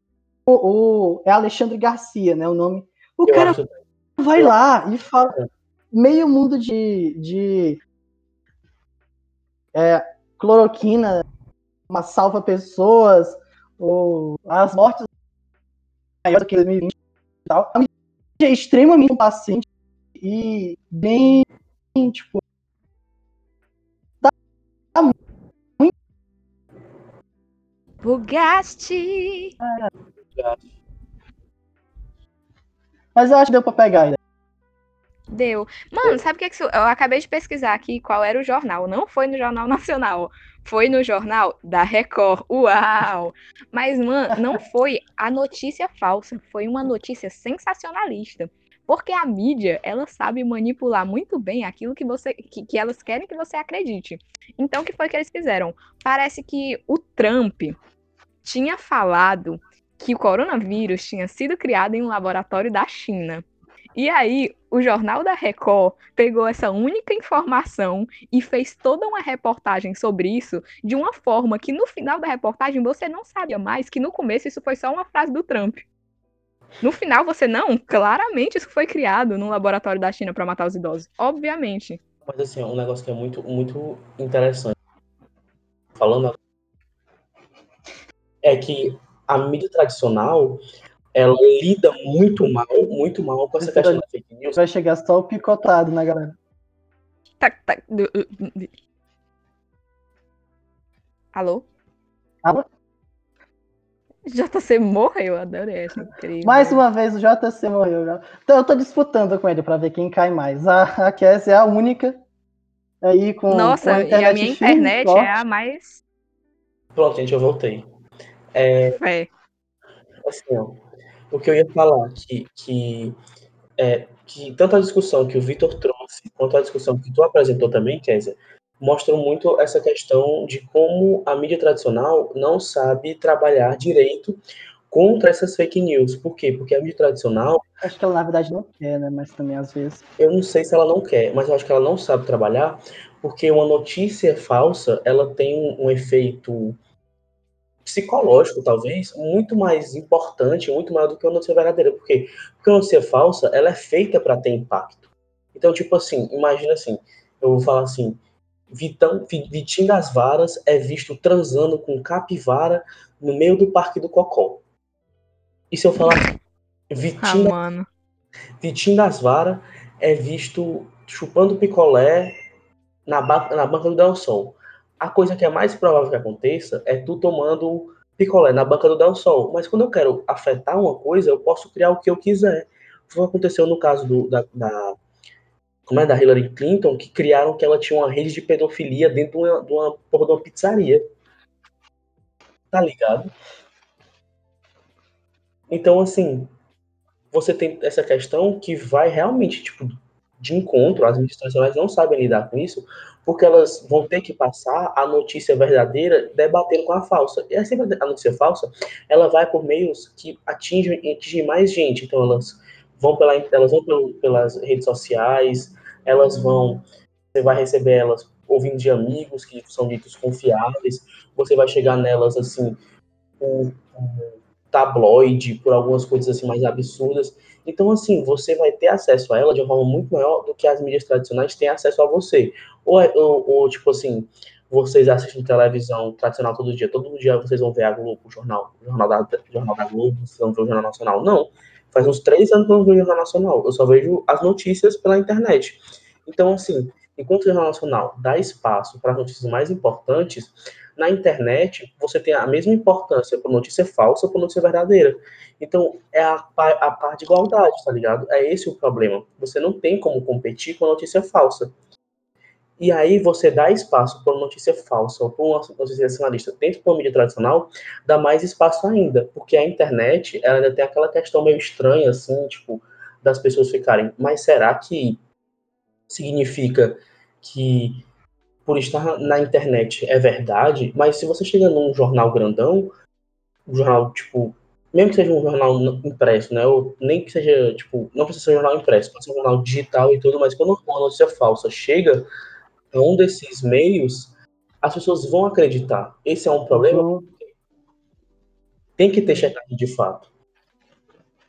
o- É Alexandre Garcia, né? O nome. O Eu cara acho- vai lá e fala. Meio mundo de. de é, cloroquina, uma salva pessoas, ou as mortes maiores do que 2020 e tal. A mídia é extremamente paciente e bem, tipo, Bugatti. Mas eu acho que deu pra pegar. né? Deu. Mano, sabe o que, é que isso... eu acabei de pesquisar aqui qual era o jornal? Não foi no Jornal <laughs> Nacional. Foi no jornal da Record. Uau! Mas, mano, não <laughs> foi a notícia falsa. Foi uma notícia sensacionalista. Porque a mídia, ela sabe manipular muito bem aquilo que você que, que elas querem que você acredite. Então, o que foi que eles fizeram? Parece que o Trump tinha falado que o coronavírus tinha sido criado em um laboratório da China. E aí, o Jornal da Record pegou essa única informação e fez toda uma reportagem sobre isso de uma forma que no final da reportagem você não sabia mais que no começo isso foi só uma frase do Trump. No final você não, claramente isso foi criado num laboratório da China para matar os idosos, obviamente. Mas assim, um negócio que é muito muito interessante falando é que a mídia tradicional ela lida muito mal, muito mal com essa Esse questão vai- da fake news. Vai chegar só o picotado na galera. Tá, tá, Alô? Alô? JC morreu, adorei essa incrível. Mais uma vez o JC morreu. Então eu tô disputando com ele pra ver quem cai mais. A, a Cassie é a única aí com, Nossa, com a e a internet minha firme, internet forte. é a mais. Pronto, gente, eu voltei. É, Assim, ó, o que eu ia falar que, que, é, que tanto a discussão que o Vitor trouxe, quanto a discussão que tu apresentou também, Kézia, mostram muito essa questão de como a mídia tradicional não sabe trabalhar direito contra essas fake news. Por quê? Porque a mídia tradicional, Acho que ela na verdade não quer, né? Mas também às vezes. eu não sei se ela não quer, mas eu acho que ela não sabe trabalhar, porque uma notícia falsa, ela tem um, um efeito psicológico, talvez, muito mais importante, muito maior do que uma notícia verdadeira. Por quê? Porque a notícia falsa, ela é feita para ter impacto. Então, tipo assim, imagina assim, eu vou falar assim, Vitão, Vi- Vitinho das Varas é visto transando com capivara no meio do Parque do Cocó. E se eu falar ah, Vitinho mano. Vitinho das Varas é visto chupando picolé na, ba- na banca do Del Sol. A coisa que é mais provável que aconteça é tu tomando picolé na banca do Del Sol. Mas quando eu quero afetar uma coisa, eu posso criar o que eu quiser. Foi o que aconteceu no caso do, da, da- como é, da Hillary Clinton, que criaram que ela tinha uma rede de pedofilia dentro de uma, de uma, porra de uma pizzaria. Tá ligado? Então, assim, você tem essa questão que vai realmente, tipo, de encontro, as mídias tradicionais não sabem lidar com isso, porque elas vão ter que passar a notícia verdadeira debatendo com a falsa. E sempre a notícia falsa, ela vai por meios que atingem, atingem mais gente. Então, elas vão, pela, elas vão pelo- pelas redes sociais, elas vão, você vai receber elas ouvindo de amigos que são ditos confiáveis, você vai chegar nelas, assim, por, por tabloide, por algumas coisas assim mais absurdas. Então, assim, você vai ter acesso a ela de uma forma muito maior do que as mídias tradicionais têm acesso a você. Ou, é- ou, ou, tipo assim, vocês assistem televisão tradicional todo dia, todo dia vocês vão ver a Globo, o jornal, o jornal da, jornal da Globo, vocês vão ver o Jornal Nacional. Não. Faz uns três anos que eu não vejo o Jornal Nacional. Eu só vejo as notícias pela internet. Então, assim, enquanto o Jornal Nacional dá espaço para as notícias mais importantes, na internet você tem a mesma importância para notícia falsa para notícia verdadeira. Então, é a, a de igualdade, tá ligado? É esse o problema. Você não tem como competir com a notícia falsa. E aí você dá espaço para uma notícia falsa ou para uma notícia sensacionalista dentro da mídia tradicional, dá mais espaço ainda, porque a internet ela ainda tem aquela questão meio estranha, assim, tipo, das pessoas ficarem, mas será que significa que por estar na internet é verdade? Mas se você chega num jornal grandão, um jornal, tipo, mesmo que seja um jornal impresso, né? Ou nem que seja, tipo, não precisa ser um jornal impresso, pode ser um jornal digital e tudo, mas quando uma notícia falsa chega a um desses meios, as pessoas vão acreditar. Esse é um problema, Então, tem que ter checagem de fato.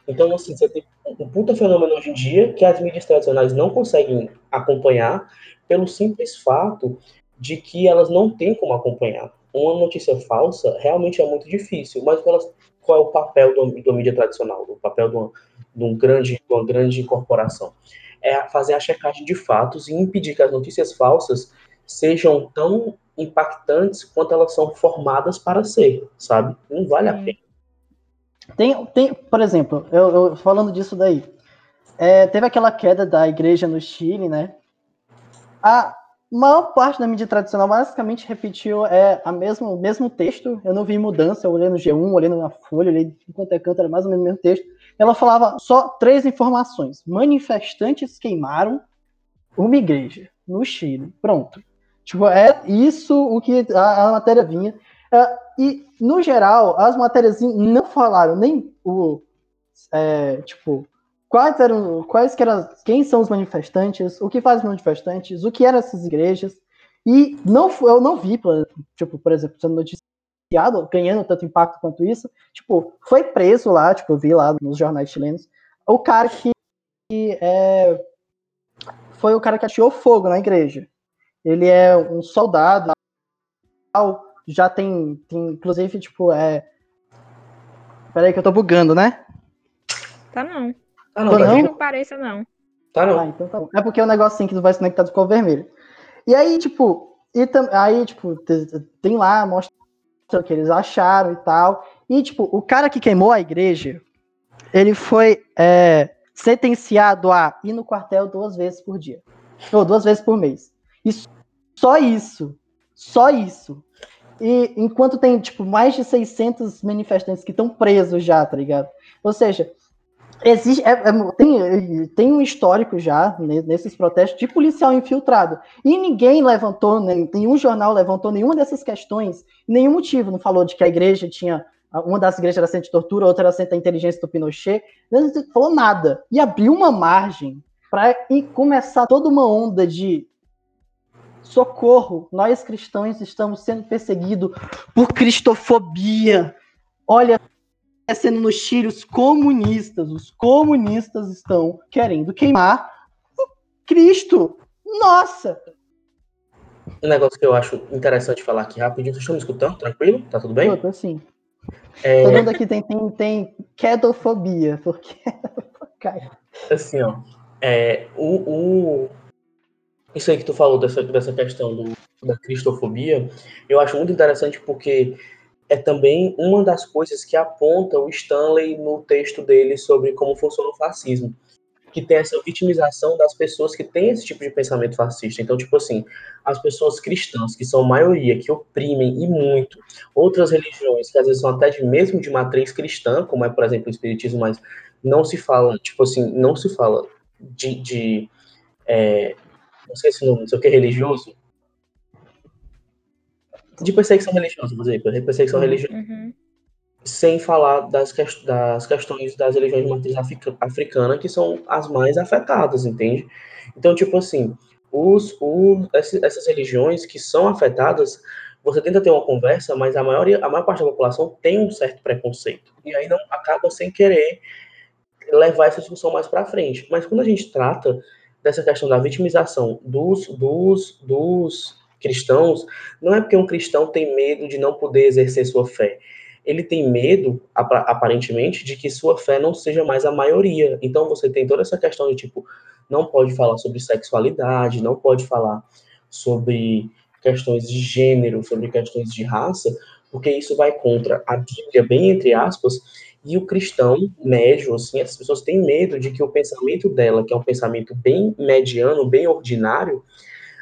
Então, assim, você tem um puta fenômeno hoje em dia que as mídias tradicionais não conseguem acompanhar pelo simples fato de que elas não têm como acompanhar. Uma notícia falsa realmente é muito difícil, mas elas, qual é o papel do, do mídia tradicional, o papel de uma, de um grande, de uma grande corporação? É fazer a checagem de fatos e impedir que as notícias falsas sejam tão impactantes quanto elas são formadas para ser, sabe? Não vale a pena. Tem, tem, por exemplo, eu, eu falando disso daí, é, teve aquela queda da igreja no Chile, né? A maior parte da mídia tradicional basicamente repetiu é, a mesmo, o mesmo texto. Eu não vi mudança, eu olhei no G1, olhei na Folha, olhei enquanto é canto, era mais ou menos o mesmo texto. Ela falava só três informações. Manifestantes queimaram uma igreja no Chile. Pronto. Tipo, é isso o que a, a matéria vinha. É, e, no geral, as matérias não falaram nem o. É, tipo, quais eram. Quais que eram. Quem são os manifestantes, o que fazem os manifestantes, o que eram essas igrejas. E não, eu não vi, tipo, por exemplo, sendo noticiado, ganhando tanto impacto quanto isso. Tipo, foi preso lá, tipo, eu vi lá nos jornais chilenos, o cara que, que é, foi o cara que atirou fogo na igreja. Ele é um soldado, já tem, tem inclusive, tipo, é. Peraí que eu tô bugando, né? Tá não. Tá não, tá não? não? não pareça, não. Tá não. Ah, então tá bom. É porque o negócio assim que vai se conectar com o vermelho. E aí, tipo, e tam, aí, tipo, tem lá, mostra o que eles acharam e tal. E, tipo, o cara que queimou a igreja, ele foi é, sentenciado a ir no quartel duas vezes por dia. Ou duas vezes por mês. E só isso. Só isso. E enquanto tem, tipo, mais de 600 manifestantes que estão presos já, tá ligado? Ou seja, existe, é, é, tem, tem um histórico já nesses protestos de policial infiltrado. E ninguém levantou, nenhum jornal levantou nenhuma dessas questões, nenhum motivo. Não falou de que a igreja tinha uma das igrejas era centro de tortura, outra era centro da inteligência do Pinochet, não falou nada. E abriu uma margem para começar toda uma onda de socorro, nós cristãos estamos sendo perseguidos por cristofobia. Olha, sendo no Chile, os comunistas, os comunistas estão querendo queimar Cristo. Nossa! Um negócio que eu acho interessante falar aqui rapidinho, vocês estão me escutando? Tranquilo? Tá tudo bem? Eu tô sim. É... Todo mundo aqui tem, tem, tem quedofobia, porque. <laughs> assim, ó. É, o, o, isso aí que tu falou dessa, dessa questão do, da cristofobia, eu acho muito interessante porque é também uma das coisas que aponta o Stanley no texto dele sobre como funciona o fascismo que tem essa vitimização das pessoas que têm esse tipo de pensamento fascista. Então, tipo assim, as pessoas cristãs, que são maioria, que oprimem e muito, outras religiões, que às vezes são até de mesmo de matriz cristã, como é, por exemplo, o espiritismo, mas não se fala, tipo assim, não se fala de, de é, não sei se não sei o que religioso, de perseguição religiosa, vou dizer, perseguição uhum. religiosa. Uhum sem falar das, das questões das religiões de matriz africana, que são as mais afetadas, entende? Então, tipo assim, os, os, essas religiões que são afetadas, você tenta ter uma conversa, mas a, maioria, a maior parte da população tem um certo preconceito. E aí não acaba sem querer levar essa discussão mais para frente. Mas quando a gente trata dessa questão da vitimização dos, dos, dos cristãos, não é porque um cristão tem medo de não poder exercer sua fé ele tem medo, aparentemente, de que sua fé não seja mais a maioria. Então você tem toda essa questão de tipo, não pode falar sobre sexualidade, não pode falar sobre questões de gênero, sobre questões de raça, porque isso vai contra a Bíblia, bem entre aspas, e o cristão médio, assim, essas pessoas têm medo de que o pensamento dela, que é um pensamento bem mediano, bem ordinário,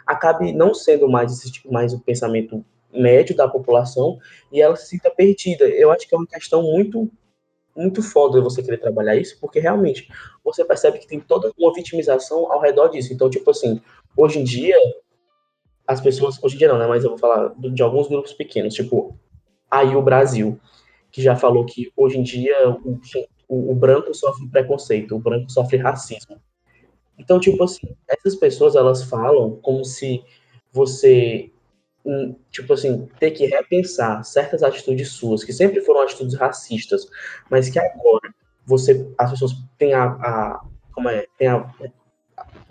acabe não sendo mais esse tipo, mais o pensamento médio da população e ela se sinta perdida. Eu acho que é uma questão muito muito foda você querer trabalhar isso, porque realmente você percebe que tem toda uma vitimização ao redor disso. Então, tipo assim, hoje em dia as pessoas, hoje em dia não, né, mas eu vou falar de alguns grupos pequenos, tipo aí o Brasil, que já falou que hoje em dia o, o, o branco sofre preconceito, o branco sofre racismo. Então, tipo assim, essas pessoas elas falam como se você tipo assim, ter que repensar certas atitudes suas, que sempre foram atitudes racistas, mas que agora você, as pessoas têm a, a como é, tem a,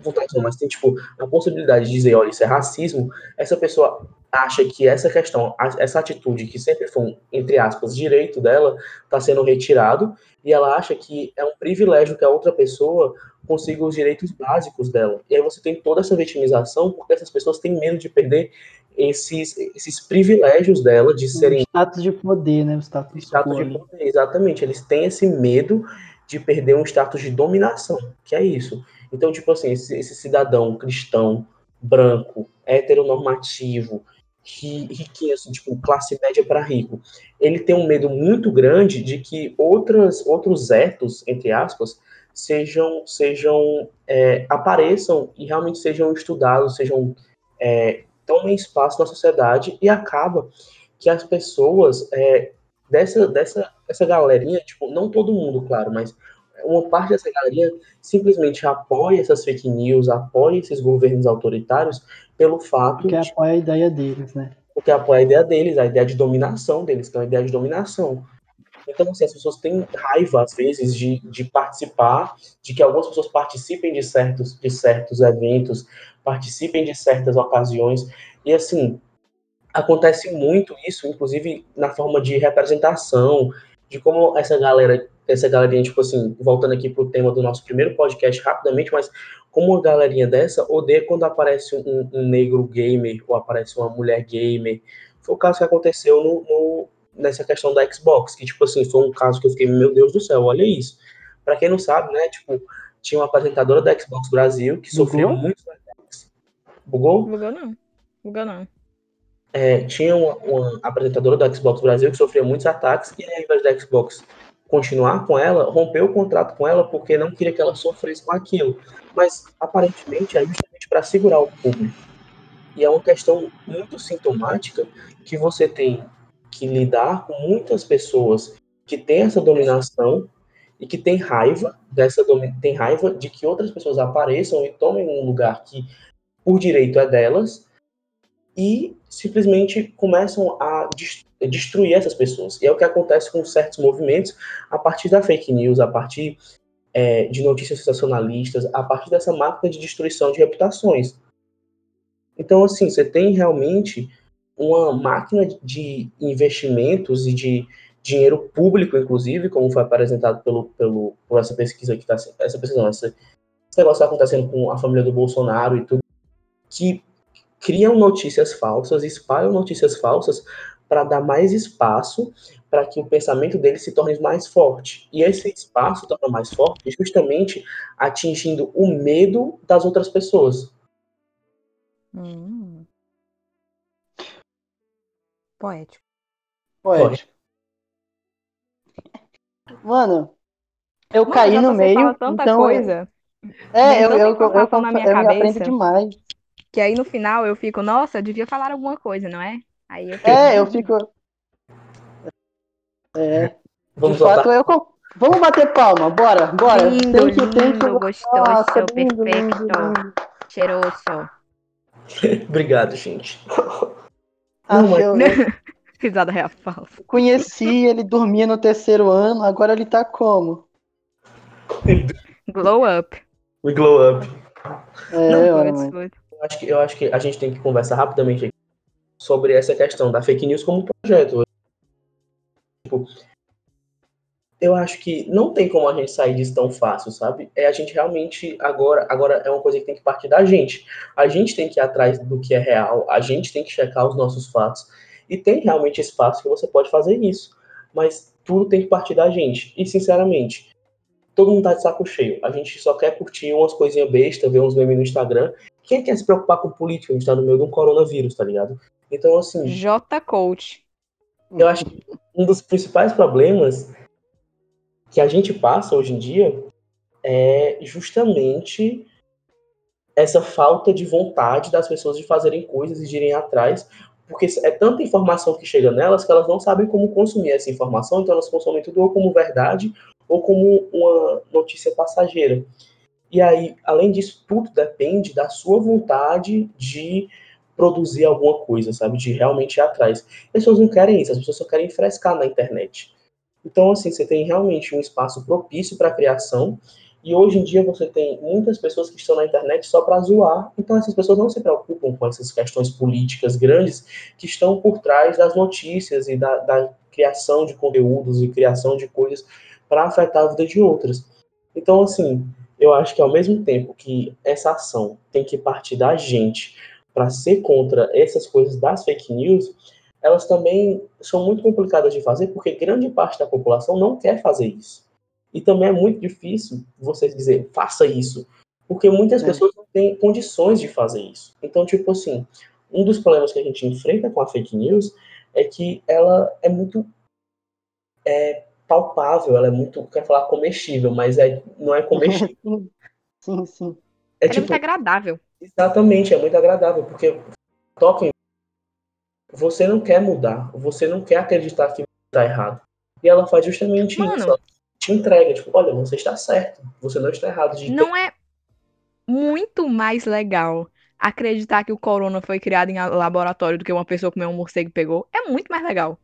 vontade não, mas tem tipo a possibilidade de dizer, olha, isso é racismo, essa pessoa acha que essa questão, essa atitude que sempre foi, entre aspas, direito dela, está sendo retirado, e ela acha que é um privilégio que a outra pessoa consiga os direitos básicos dela. E aí você tem toda essa vitimização porque essas pessoas têm medo de perder esses, esses privilégios dela de serem. O status de poder, né? O status, status de poder, exatamente. Eles têm esse medo de perder um status de dominação, que é isso. Então, tipo assim, esse, esse cidadão cristão, branco, heteronormativo, riquinho, assim, tipo, classe média para rico, ele tem um medo muito grande de que outras, outros etos, entre aspas, sejam, sejam é, apareçam e realmente sejam estudados, sejam é, tomem espaço na sociedade e acaba que as pessoas é, dessa, dessa, dessa galerinha, tipo, não todo mundo, claro, mas uma parte dessa galerinha simplesmente apoia essas fake news, apoia esses governos autoritários pelo fato Porque de, apoia a ideia deles, né? Porque apoia a ideia deles, a ideia de dominação deles, que é uma ideia de dominação. Então, assim, as pessoas têm raiva, às vezes, de, de participar, de que algumas pessoas participem de certos, de certos eventos, participem de certas ocasiões. E, assim, acontece muito isso, inclusive na forma de representação, de como essa galera, essa galerinha, tipo assim, voltando aqui pro tema do nosso primeiro podcast rapidamente, mas como uma galerinha dessa odeia quando aparece um, um negro gamer ou aparece uma mulher gamer. Foi o caso que aconteceu no, no, nessa questão da Xbox, que, tipo assim, foi um caso que eu fiquei, meu Deus do céu, olha isso. Para quem não sabe, né, tipo, tinha uma apresentadora da Xbox Brasil que sofreu Bugou? muitos ataques. Bugou? Bugou não. Bugou não. É, tinha uma, uma, apresentadora da Xbox Brasil que sofreu muitos ataques e ao invés da Xbox continuar com ela, rompeu o contrato com ela porque não queria que ela sofresse com aquilo. Mas aparentemente é justamente para segurar o público. E é uma questão muito sintomática que você tem que lidar com muitas pessoas que têm essa dominação e que têm raiva dessa tem raiva de que outras pessoas apareçam e tomem um lugar que por direito é delas e simplesmente começam a destruir essas pessoas. E é o que acontece com certos movimentos a partir da fake news, a partir é, de notícias sensacionalistas, a partir dessa máquina de destruição de reputações. Então, assim, você tem realmente uma máquina de investimentos e de dinheiro público, inclusive, como foi apresentado pelo, pelo, por essa pesquisa que está essa pesquisa, não, essa, esse negócio está acontecendo com a família do Bolsonaro e tudo, que criam notícias falsas, espalham notícias falsas para dar mais espaço para que o pensamento deles se torne mais forte. E esse espaço torna mais forte justamente atingindo o medo das outras pessoas. Hum. Poético. Poético. <laughs> Mano, eu Mano, caí no meio, fala tanta então coisa. é, eu, tanta eu, eu, eu, informação na minha eu me aprendo demais. Que aí no final eu fico, nossa, devia falar alguma coisa, não é? Aí eu fico, É, eu fico. É, de Vamos fato, voltar. eu. Vamos bater palma, bora, bora. Lindo, Tem que- tem que- gostoso, Nossa, lindo, lindo, perfeito. lindo. cheiroso. <laughs> Obrigado, gente. Acho mas- eu, eu Risada real falsa. conheci, ele dormia no terceiro ano, agora ele tá como? Glow up. We glow up. É, mano. Acho, que, eu acho que a gente tem que conversar rapidamente aqui sobre essa questão da fake news como projeto. Tipo, eu acho que não tem como a gente sair disso tão fácil, sabe? É a gente realmente agora, agora é uma coisa que tem que partir da gente. A gente tem que ir atrás do que é real, a gente tem que checar os nossos fatos. E tem realmente espaço que você pode fazer isso. Mas tudo tem que partir da gente. E sinceramente, todo mundo tá de saco cheio. A gente só quer curtir umas coisinhas bestas, ver uns memes no Instagram. Quem quer se preocupar com política? A gente tá no meio de um coronavírus, tá ligado? Então, assim, J Coach. eu acho que um dos principais problemas que a gente passa hoje em dia é justamente essa falta de vontade das pessoas de fazerem coisas e de irem atrás, porque é tanta informação que chega nelas que elas não sabem como consumir essa informação, então elas consomem tudo ou como verdade ou como uma notícia passageira. E aí, além disso, tudo depende da sua vontade de produzir alguma coisa, sabe? De realmente ir atrás. As pessoas não querem isso, as pessoas só querem frescar na internet. Então, assim, você tem realmente um espaço propício para criação, e hoje em dia você tem muitas pessoas que estão na internet só para zoar, então essas pessoas não se preocupam com essas questões políticas grandes que estão por trás das notícias e da, da criação de conteúdos e criação de coisas para afetar a vida de outras. Então, assim, eu acho que ao mesmo tempo que essa ação tem que partir da gente para ser contra essas coisas das fake news, elas também são muito complicadas de fazer porque grande parte da população não quer fazer isso. E também é muito difícil você dizer, faça isso. Porque muitas É. pessoas não têm condições de fazer isso. Então, tipo assim, um dos problemas que a gente enfrenta com a fake news é que ela é muito é, palpável, ela é muito, quer falar comestível, mas é, não é comestível. <laughs> Sim, sim. É Ela é tipo, muito agradável. exatamente, é muito agradável, porque toca em você não quer mudar, você não quer acreditar que está errado. E ela faz justamente Mano. isso. Ela te entrega, tipo, olha, você está certo, você não está errado de Não é muito mais legal acreditar que o corona foi criado em laboratório do que uma pessoa comeu um morcego e pegou? É muito mais legal.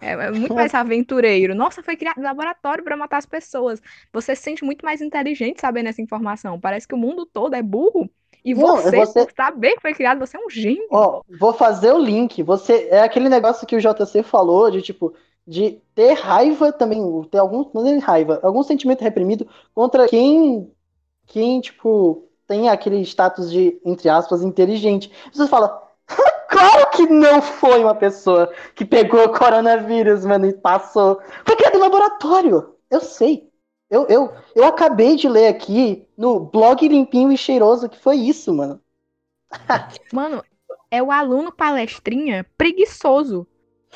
É, é muito <laughs> mais aventureiro. Nossa, foi criado em laboratório para matar as pessoas. Você se sente muito mais inteligente sabendo essa informação. Parece que o mundo todo é burro. E Não, você, você- por saber que foi criado, você é um gênio. Ó, vou fazer o link. Você é aquele negócio que o JC falou de tipo de ter raiva também, ter algum, não é raiva, algum sentimento reprimido contra quem quem tipo tem aquele status de entre aspas inteligente. Você fala, <laughs> claro que não foi uma pessoa que pegou o coronavírus, mano, e passou. Foi criado em laboratório. Eu sei. Eu, eu, eu acabei de ler aqui no blog limpinho e cheiroso que foi isso, mano. <laughs> Mano, é o aluno palestrinha preguiçoso.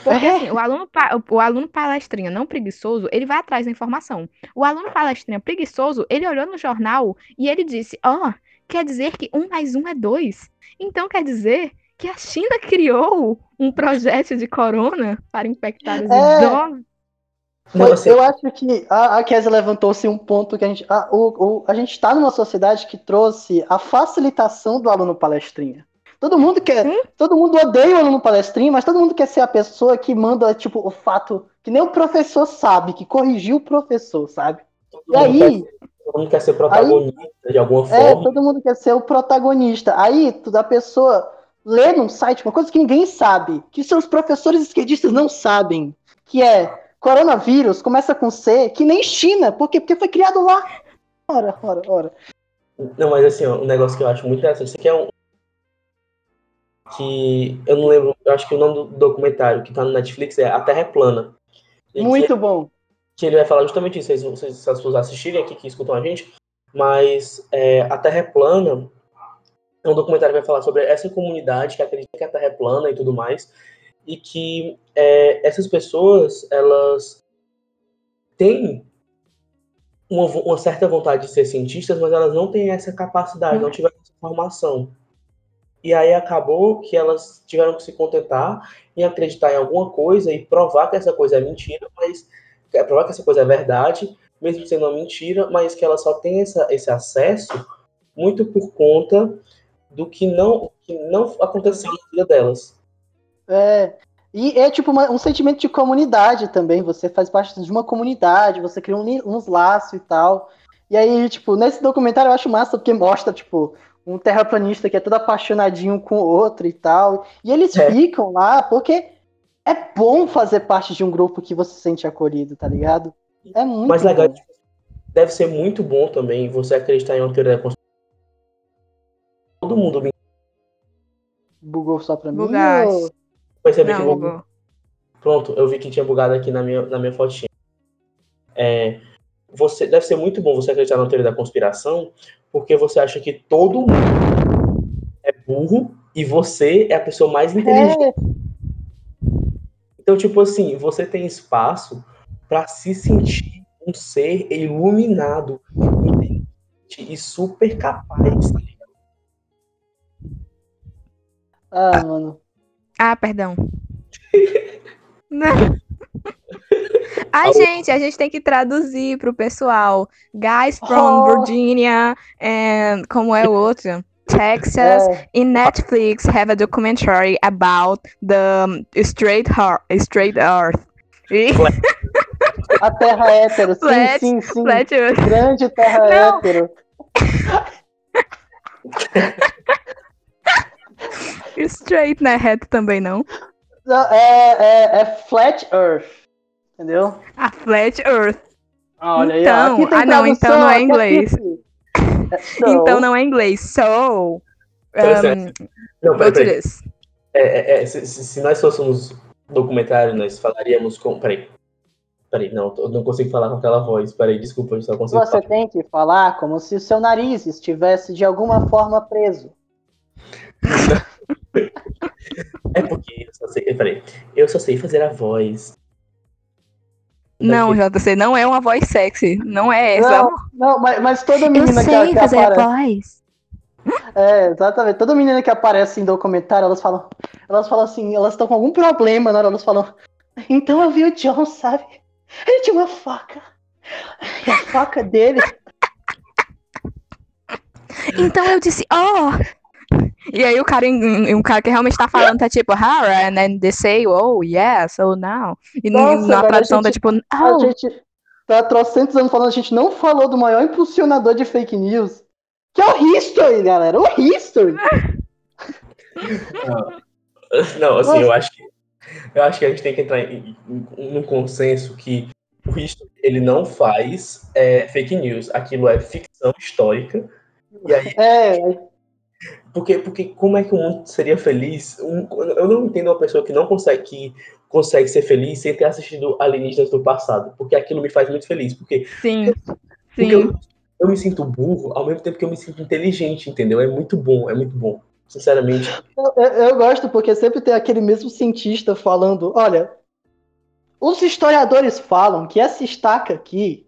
Porque É. assim, o aluno, pa- o aluno palestrinha não preguiçoso, ele vai atrás da informação. O aluno palestrinha preguiçoso, ele olhou no jornal e ele disse: Ó, quer dizer que um mais um é dois. Então quer dizer que a China criou um projeto de corona para infectar os É. idosos. Eu acho que a, a Kézia levantou-se um ponto que a gente. A, o, o- a gente está numa sociedade que trouxe a facilitação do aluno palestrinha. Todo mundo quer. Hum? Todo mundo odeia o aluno palestrinha, mas todo mundo quer ser a pessoa que manda, tipo, o fato que nem o professor sabe, que corrigiu o professor, sabe? todo E mundo aí, quer- todo mundo quer ser protagonista de alguma é, forma. todo mundo quer ser o protagonista. Aí, tu- a pessoa lê num site uma coisa que ninguém sabe, que seus professores esquerdistas não sabem, que é coronavírus começa com C, que nem China, por quê? Porque foi criado lá. Ora, ora, ora. Não, mas assim, ó, um negócio que eu acho muito interessante, isso aqui é um. Que eu não lembro, eu acho que o nome do documentário que tá no Netflix é A Terra é Plana. Muito bom. que ele vai falar justamente isso, vocês, vocês, se as pessoas assistirem aqui que escutam a gente, mas é, a Terra é plana é um documentário que vai falar sobre essa comunidade que acredita que a Terra é plana e tudo mais, e que é, essas pessoas, elas têm uma, uma certa vontade de ser cientistas, mas elas não têm essa capacidade, não tiveram essa formação. E aí acabou que elas tiveram que se contentar em acreditar em alguma coisa e provar que essa coisa é mentira, mas é provar que essa coisa é verdade, mesmo sendo uma mentira, mas que ela só tem essa, esse acesso muito por conta do que não, que não aconteceu na vida delas. É, e é tipo uma- um sentimento de comunidade também. Você faz parte de uma comunidade, você cria um uns laços e tal. E aí, tipo, nesse documentário eu acho massa porque mostra, tipo, um terraplanista que é todo apaixonadinho com o outro e tal. E eles É. ficam lá porque é bom fazer parte de um grupo que você se sente acolhido, tá ligado? É muito Mas legal, bom. deve ser muito bom também você acreditar em uma teoria da. Todo mundo Bugou só pra mim? Bugaste. ou- que Não, eu- Hugo. Pronto, eu vi que tinha bugado aqui na minha, na minha fotinha. É, você, deve ser muito bom você acreditar na teoria da conspiração, porque você acha que todo mundo é burro e você é a pessoa mais inteligente. É, Então, tipo assim, você tem espaço para se sentir um ser iluminado, inteligente e super capaz. Ligado? ah, mano. Ah, perdão. <laughs> Não. Ai, gente, a gente tem que traduzir pro pessoal. Guys from Oh. Virginia and como é o outro? Texas É, in Netflix have a documentary about the straight heart, straight earth. E- a terra hétero, sim, Flat- sim, sim. Flat. Grande terra Não. hétero. <laughs> <laughs> Straight não é reto também, não. Não, É, é, é Flat Earth. Entendeu? A Flat Earth. Olha aí, Então, ó. Ah, não, então não é aqui inglês. aqui. É, so, Então não é inglês. So, é. um, Não, peraí, to peraí. É, é, é, se, se- se nós fôssemos documentário, nós falaríamos com. Peraí. Peraí, não, eu não consigo falar com aquela voz. Peraí, desculpa, eu só consigo Você falar. tem que falar como se o seu nariz estivesse de alguma forma preso. <laughs> É porque eu só sei. Peraí, eu só sei fazer a voz. Não, JC, não é uma voz sexy. Não é essa. Não, não, mas, mas toda Eu menina que, sei que fazer a aparece. voz. É, exatamente. Toda menina que aparece em documentário, elas falam. Elas falam assim, elas estão com algum problema, né? Elas falam. Então eu vi o John, sabe? Ele tinha uma faca. E a faca dele. Então eu disse, oh. E aí o cara, um cara que realmente tá falando tá tipo, Hara, and then they say, oh, yes, oh, now. E Nossa, na tradução a tá tipo, A oh. gente tá trocentos anos falando, a gente não falou do maior impulsionador de fake news. Que é o History, galera. O History. Não, assim, Nossa. eu acho que. Eu acho que a gente tem que entrar em, num consenso que o History, ele não faz é, fake news. Aquilo é ficção histórica. E aí, É, porque, porque como é que o mundo seria feliz? Um- eu não entendo uma pessoa que não consegue, que consegue ser feliz sem ter assistido Alienígenas do passado. Porque aquilo me faz muito feliz. Porque, Sim, porque sim. eu, eu me sinto burro ao mesmo tempo que eu me sinto inteligente, entendeu? É muito bom, é muito bom. Sinceramente. Eu, eu- eu gosto porque sempre tem aquele mesmo cientista falando: olha, os historiadores falam que essa estaca aqui,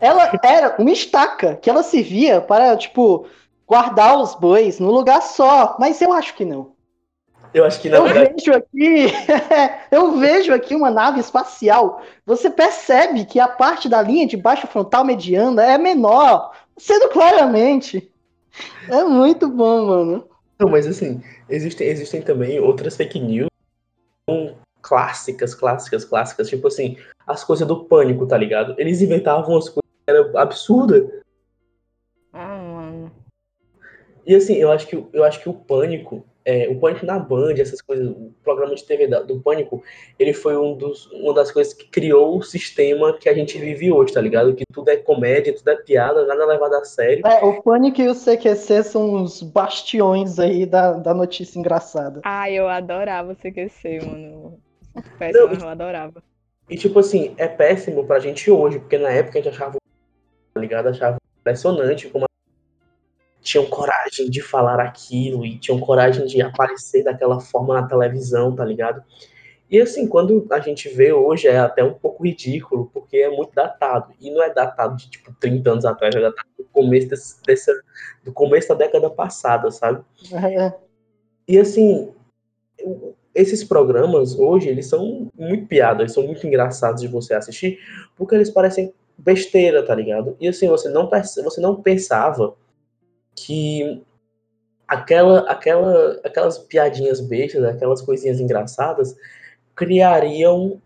ela era uma estaca que ela servia para, tipo, guardar os bois no lugar só. Mas eu acho que não. Eu acho que, na Eu verdade. vejo aqui, <laughs> eu vejo aqui uma nave espacial. Você percebe que a parte da linha de baixo frontal mediana é menor, sendo claramente. É muito bom, mano. Não, mas assim, existem, existem também outras fake news clássicas, clássicas, clássicas. Tipo assim, as coisas do pânico, tá ligado? Eles inventavam umas coisas que eram absurdas. E assim, eu acho que, o- eu acho que o pânico, é, o pânico na Band, essas coisas, o programa de TV da- do pânico, ele foi um dos, uma das coisas que criou o sistema que a gente vive hoje, tá ligado? Que tudo é comédia, tudo é piada, nada é levado a sério. É, o Pânico e o CQC são os bastiões aí da, da notícia engraçada. Ai, eu adorava o CQC, mano. Péssimo, Não, eu adorava. E tipo assim, é péssimo pra gente hoje, porque na época a gente achava, tá ligado? Achava impressionante como tinham coragem de falar aquilo e tinham coragem de aparecer daquela forma na televisão, tá ligado? E assim, quando a gente vê hoje é até um pouco ridículo, porque é muito datado. E não é datado de tipo 30 anos atrás, é datado do começo desse, dessa, do começo da década passada, sabe? É, E assim, esses programas hoje, eles são muito piadas, eles são muito engraçados de você assistir, porque eles parecem besteira, tá ligado? E assim, você não, você não pensava que aquela, aquela, aquelas piadinhas bestas, aquelas coisinhas engraçadas, criariam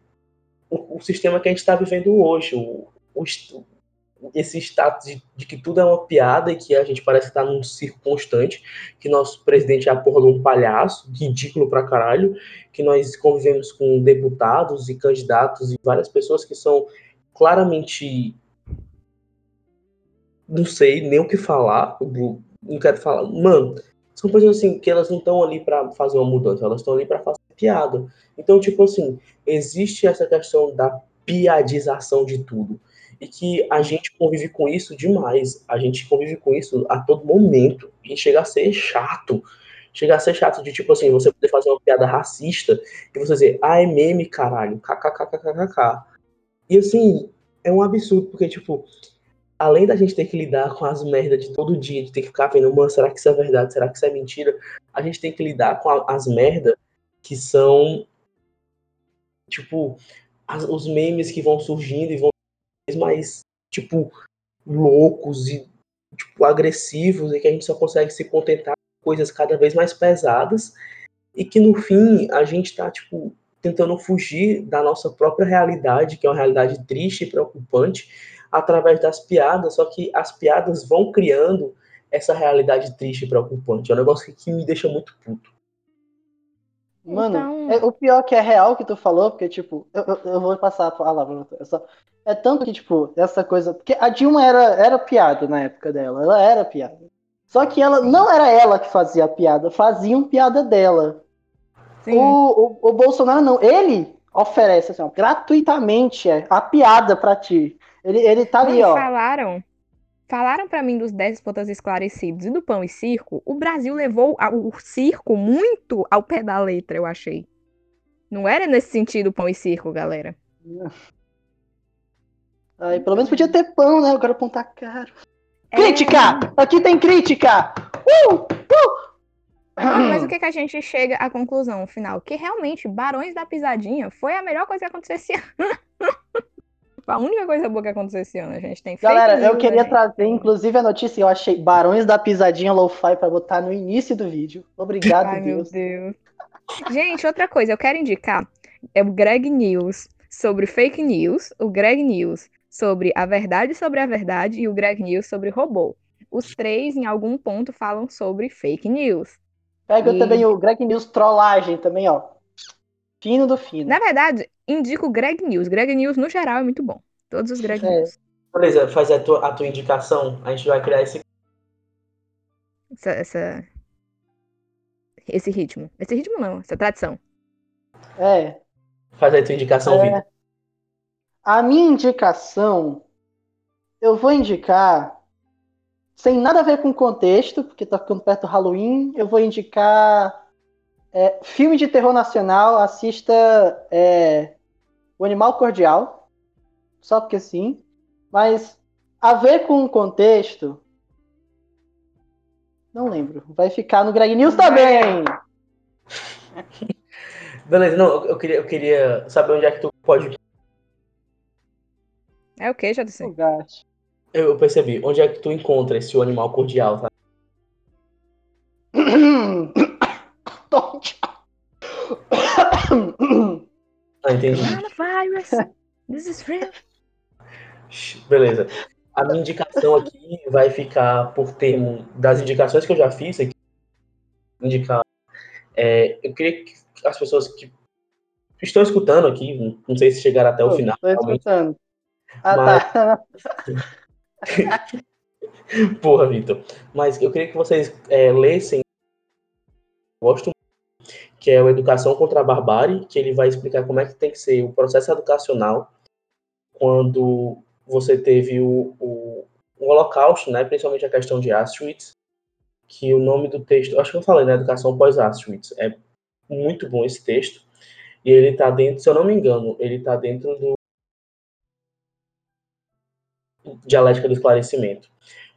o, o sistema que a gente está vivendo hoje, o, o esse status de, de que tudo é uma piada e que a gente parece estar num circo constante, que nosso presidente é a porra de um palhaço, ridículo pra caralho, que nós convivemos com deputados e candidatos e várias pessoas que são claramente não sei nem o que falar, não quero falar. Mano, são pessoas assim que elas não estão ali pra fazer uma mudança, elas estão ali pra fazer piada. Então, tipo assim, existe essa questão da piadização de tudo. E que a gente convive com isso demais. A gente convive com isso a todo momento. E chega a ser chato. Chega a ser chato de, tipo assim, você poder fazer uma piada racista e você dizer, ah, é meme, caralho, kkkkkk. E assim, é um absurdo, porque, tipo, além da gente ter que lidar com as merdas de todo dia, de ter que ficar vendo, mano, será que isso é verdade? Será que isso é mentira? A gente tem que lidar com a- as merdas que são, tipo, as- os memes que vão surgindo e vão mais, tipo, loucos e, tipo, agressivos e que a gente só consegue se contentar com coisas cada vez mais pesadas e que, no fim, a gente tá, tipo, tentando fugir da nossa própria realidade, que é uma realidade triste e preocupante, através das piadas, só que as piadas vão criando essa realidade triste e preocupante. É um negócio que, que me deixa muito puto. Mano, Então- é, o pior que é real que tu falou, porque, tipo, eu, eu, eu vou passar a palavra. É, só, é tanto que, tipo, essa coisa. Porque a Dilma era, era piada na época dela, ela era piada. Só que ela não era ela que fazia a piada, faziam piada dela. Sim. O, o, o Bolsonaro não, ele oferece assim, ó, gratuitamente é, a piada pra ti. Ele, ele tá ali, Quando ó. falaram, falaram para mim dos déspotas esclarecidos e do pão e circo, o Brasil levou o circo muito ao pé da letra, eu achei. Não era nesse sentido pão e circo, galera. Aí, pelo menos podia ter pão, né? Agora o pão tá caro. É, Crítica! Aqui tem crítica! Uh! Ah, mas o <clears throat> que, que a gente chega à conclusão final? Que realmente Barões da Pisadinha foi a melhor coisa que aconteceu esse ano. <laughs> A única coisa boa que aconteceu esse ano. A gente tem Galera, eu queria trazer, inclusive, a notícia. Eu achei Barões da Pisadinha Lo-Fi pra botar no início do vídeo. Obrigado, Ai, meu Deus. Deus. Gente, outra coisa, eu quero indicar é o Greg News sobre fake news, o Greg News sobre a verdade sobre a verdade e o Greg News sobre robô. Os três, em algum ponto, falam sobre fake news. Pega E- também o Greg News Trollagem também, ó. Fino do fino. Na verdade, indico o Greg News. Greg News, no geral, é muito bom. Todos os Greg É. News. Beleza, faz a tua, a tua indicação. A gente vai criar esse. Essa, essa- Esse ritmo. Esse ritmo não, essa tradição. É. Faz aí a tua indicação, É. Vitor. A minha indicação, eu vou indicar, sem nada a ver com o contexto, porque tá ficando perto do Halloween, eu vou indicar é, filme de terror nacional, assista é, O Animal Cordial, só porque sim, mas a ver com o contexto, não lembro, vai ficar no Greg News também. <laughs> Beleza, não, eu- queria, eu queria saber onde é que tu pode. É o que? O gato. Eu, percebi, onde é que tu encontra esse animal cordial, <coughs> tá? <coughs> Ah, entendi. Coronavirus. This is real. Beleza. A minha indicação aqui vai ficar por termo das indicações que eu já fiz aqui. Indicar. é, eu queria que as pessoas que estão escutando aqui, não sei se chegaram até o final, Tô realmente. escutando. Ah, Mas- tá. <laughs> <laughs> Porra, Vitor. Mas eu queria que vocês é, lessem. Gosto que é o Educação contra a Barbárie, que ele vai explicar como é que tem que ser o processo educacional quando você teve o, o, o Holocausto, né? Principalmente a questão de Auschwitz, que o nome do texto, acho que eu falei, né? Educação pós-Auschwitz. É muito bom esse texto. E ele tá dentro, se eu não me engano, ele tá dentro do Dialética do Esclarecimento.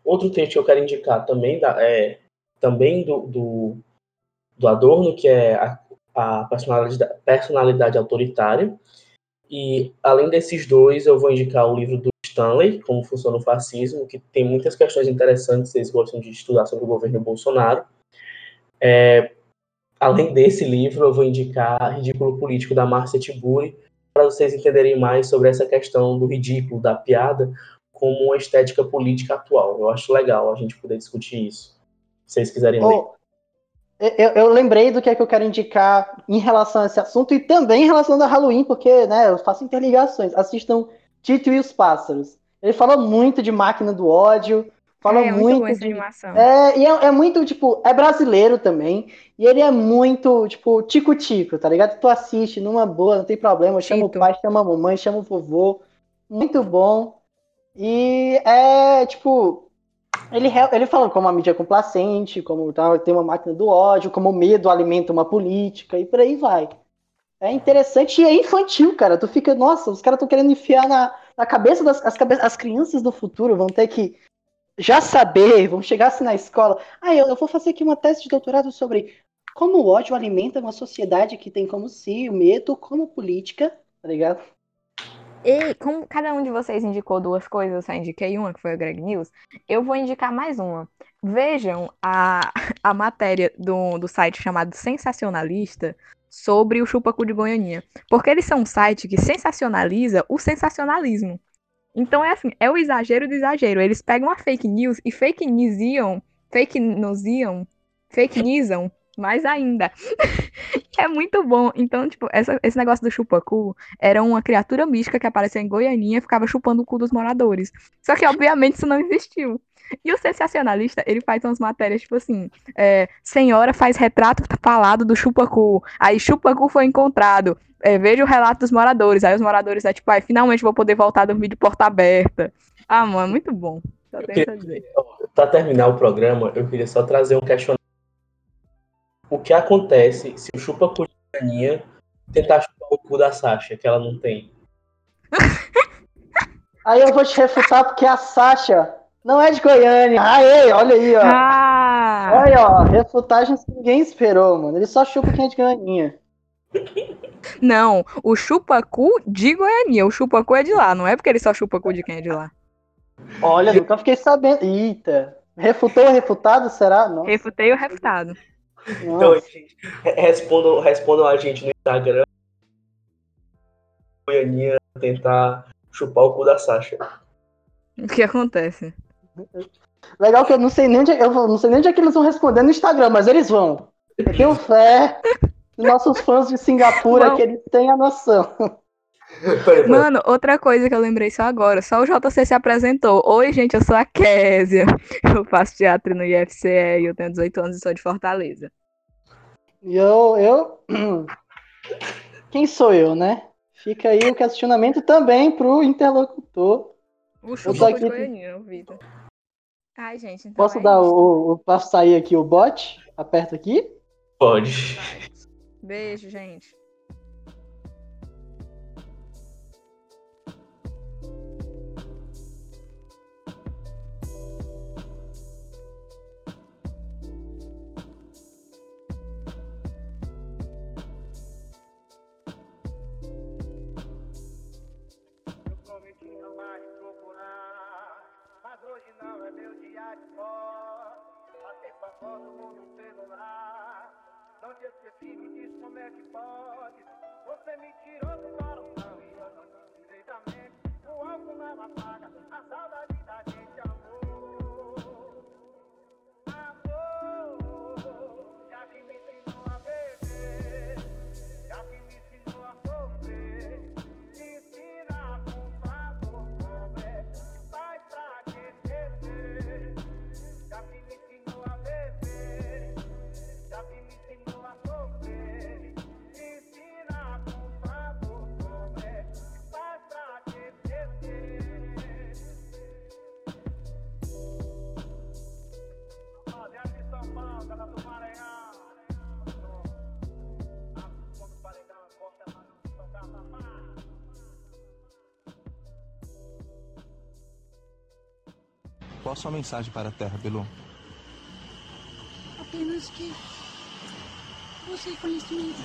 Outro texto que eu quero indicar também da, é também do, do, do Adorno, que é a, a personalidade, personalidade autoritária. E além desses dois, eu vou indicar o livro do Stanley, Como Funciona o Fascismo, que tem muitas questões interessantes, vocês gostam de estudar sobre o governo Bolsonaro. É, além desse livro, eu vou indicar Ridículo Político, da Márcia Tiburi, para vocês entenderem mais sobre essa questão do ridículo, da piada, como uma estética política atual. Eu acho legal a gente poder discutir isso. Se vocês quiserem ler. Ô, eu, eu lembrei do que é que eu quero indicar em relação a esse assunto e também em relação ao Halloween, porque né, eu faço interligações. Assistam Tito e os Pássaros. Ele fala muito de máquina do ódio, fala é, é muito muito de, animação. É, e é, é muito, tipo, é brasileiro também. E ele é muito, tipo, tico-tico, tá ligado? Tu assiste numa boa, não tem problema. Chama o Tito. pai, chama a mamãe, chama o vovô. Muito bom. E é, tipo, ele, ele fala como a mídia é complacente, como tá, tem uma máquina do ódio, como o medo alimenta uma política e por aí vai. É interessante e é infantil, cara. Tu fica, nossa, os caras estão querendo enfiar na, na cabeça das as, cabe- as crianças do futuro, vão ter que já saber, vão chegar assim na escola. Ah, eu, eu vou fazer aqui uma tese de doutorado sobre como o ódio alimenta uma sociedade que tem como si o medo como política, tá ligado? E como cada um de vocês indicou duas coisas, eu só indiquei uma, que foi o Greg News, eu vou indicar mais uma. Vejam a, <laughs> a matéria do, do site chamado Sensacionalista sobre o Chupacu de Goianinha. Porque eles são um site que sensacionaliza o sensacionalismo. Então é assim, é o exagero do exagero. Eles pegam a fake news e fake newsiam, fake newsiam, fake newsam mais ainda. <laughs> é muito bom. Então, tipo, essa- esse negócio do chupacu era uma criatura mística que apareceu em Goianinha e ficava chupando o cu dos moradores. Só que, obviamente, isso não existiu. E o sensacionalista, ele faz umas matérias, tipo assim, é, senhora faz retrato falado do chupacu, aí chupacu foi encontrado, é, veja o relato dos moradores, aí os moradores é tipo, ai, finalmente vou poder voltar a dormir de porta aberta. Ah, mano, é muito bom. Só tenho isso a dizer. Para terminar o programa, eu queria só trazer um questionamento. O que acontece se o chupacu de Aninha tentar chupar o cu da Sasha, que ela não tem? <laughs> Aí eu vou te refutar porque a Sasha não é de Goiânia. Aê, olha aí, ó. Ah! Olha, ó, refutagens que ninguém esperou, mano. Ele só chupa quem é de Goiânia. Não, o chupacu de Goiânia, o chupacu é de lá, não é porque ele só chupa cu de quem é de lá. Olha, nunca fiquei sabendo. Eita. Refutou ou refutado, será? Nossa. Refutei o refutado. Então, gente, respondam, respondam a gente no Instagram. Goianinha tentar chupar o cu da Sasha. O que acontece? Legal que eu não sei nem onde, eu não sei nem onde é que eles vão responder no Instagram, mas eles vão. Eu tenho fé nos nossos fãs de Singapura Vão. que eles têm a noção. <laughs> Peraí, peraí. Mano, outra coisa que eu lembrei só agora, só o JC se apresentou. Oi, gente, eu sou a Késia. <laughs> Eu faço teatro no IFCE e eu tenho 18 anos e sou de Fortaleza. E eu, eu. Quem sou eu, né? Fica aí o questionamento também pro interlocutor. O tô chupa aqui- Vitor. Ai, gente, então Posso é dar isso. o, o. Posso sair aqui o bot? Aperta aqui. Pode. Beijo, gente. Todo mundo celular. Não te esqueci, me diz como é que pode. Você me tirou do coração e eu não disse direitamente. O álcool não apaga a saudade da gente, Qual a sua mensagem para a Terra, Belu? apenas que busque conhecimento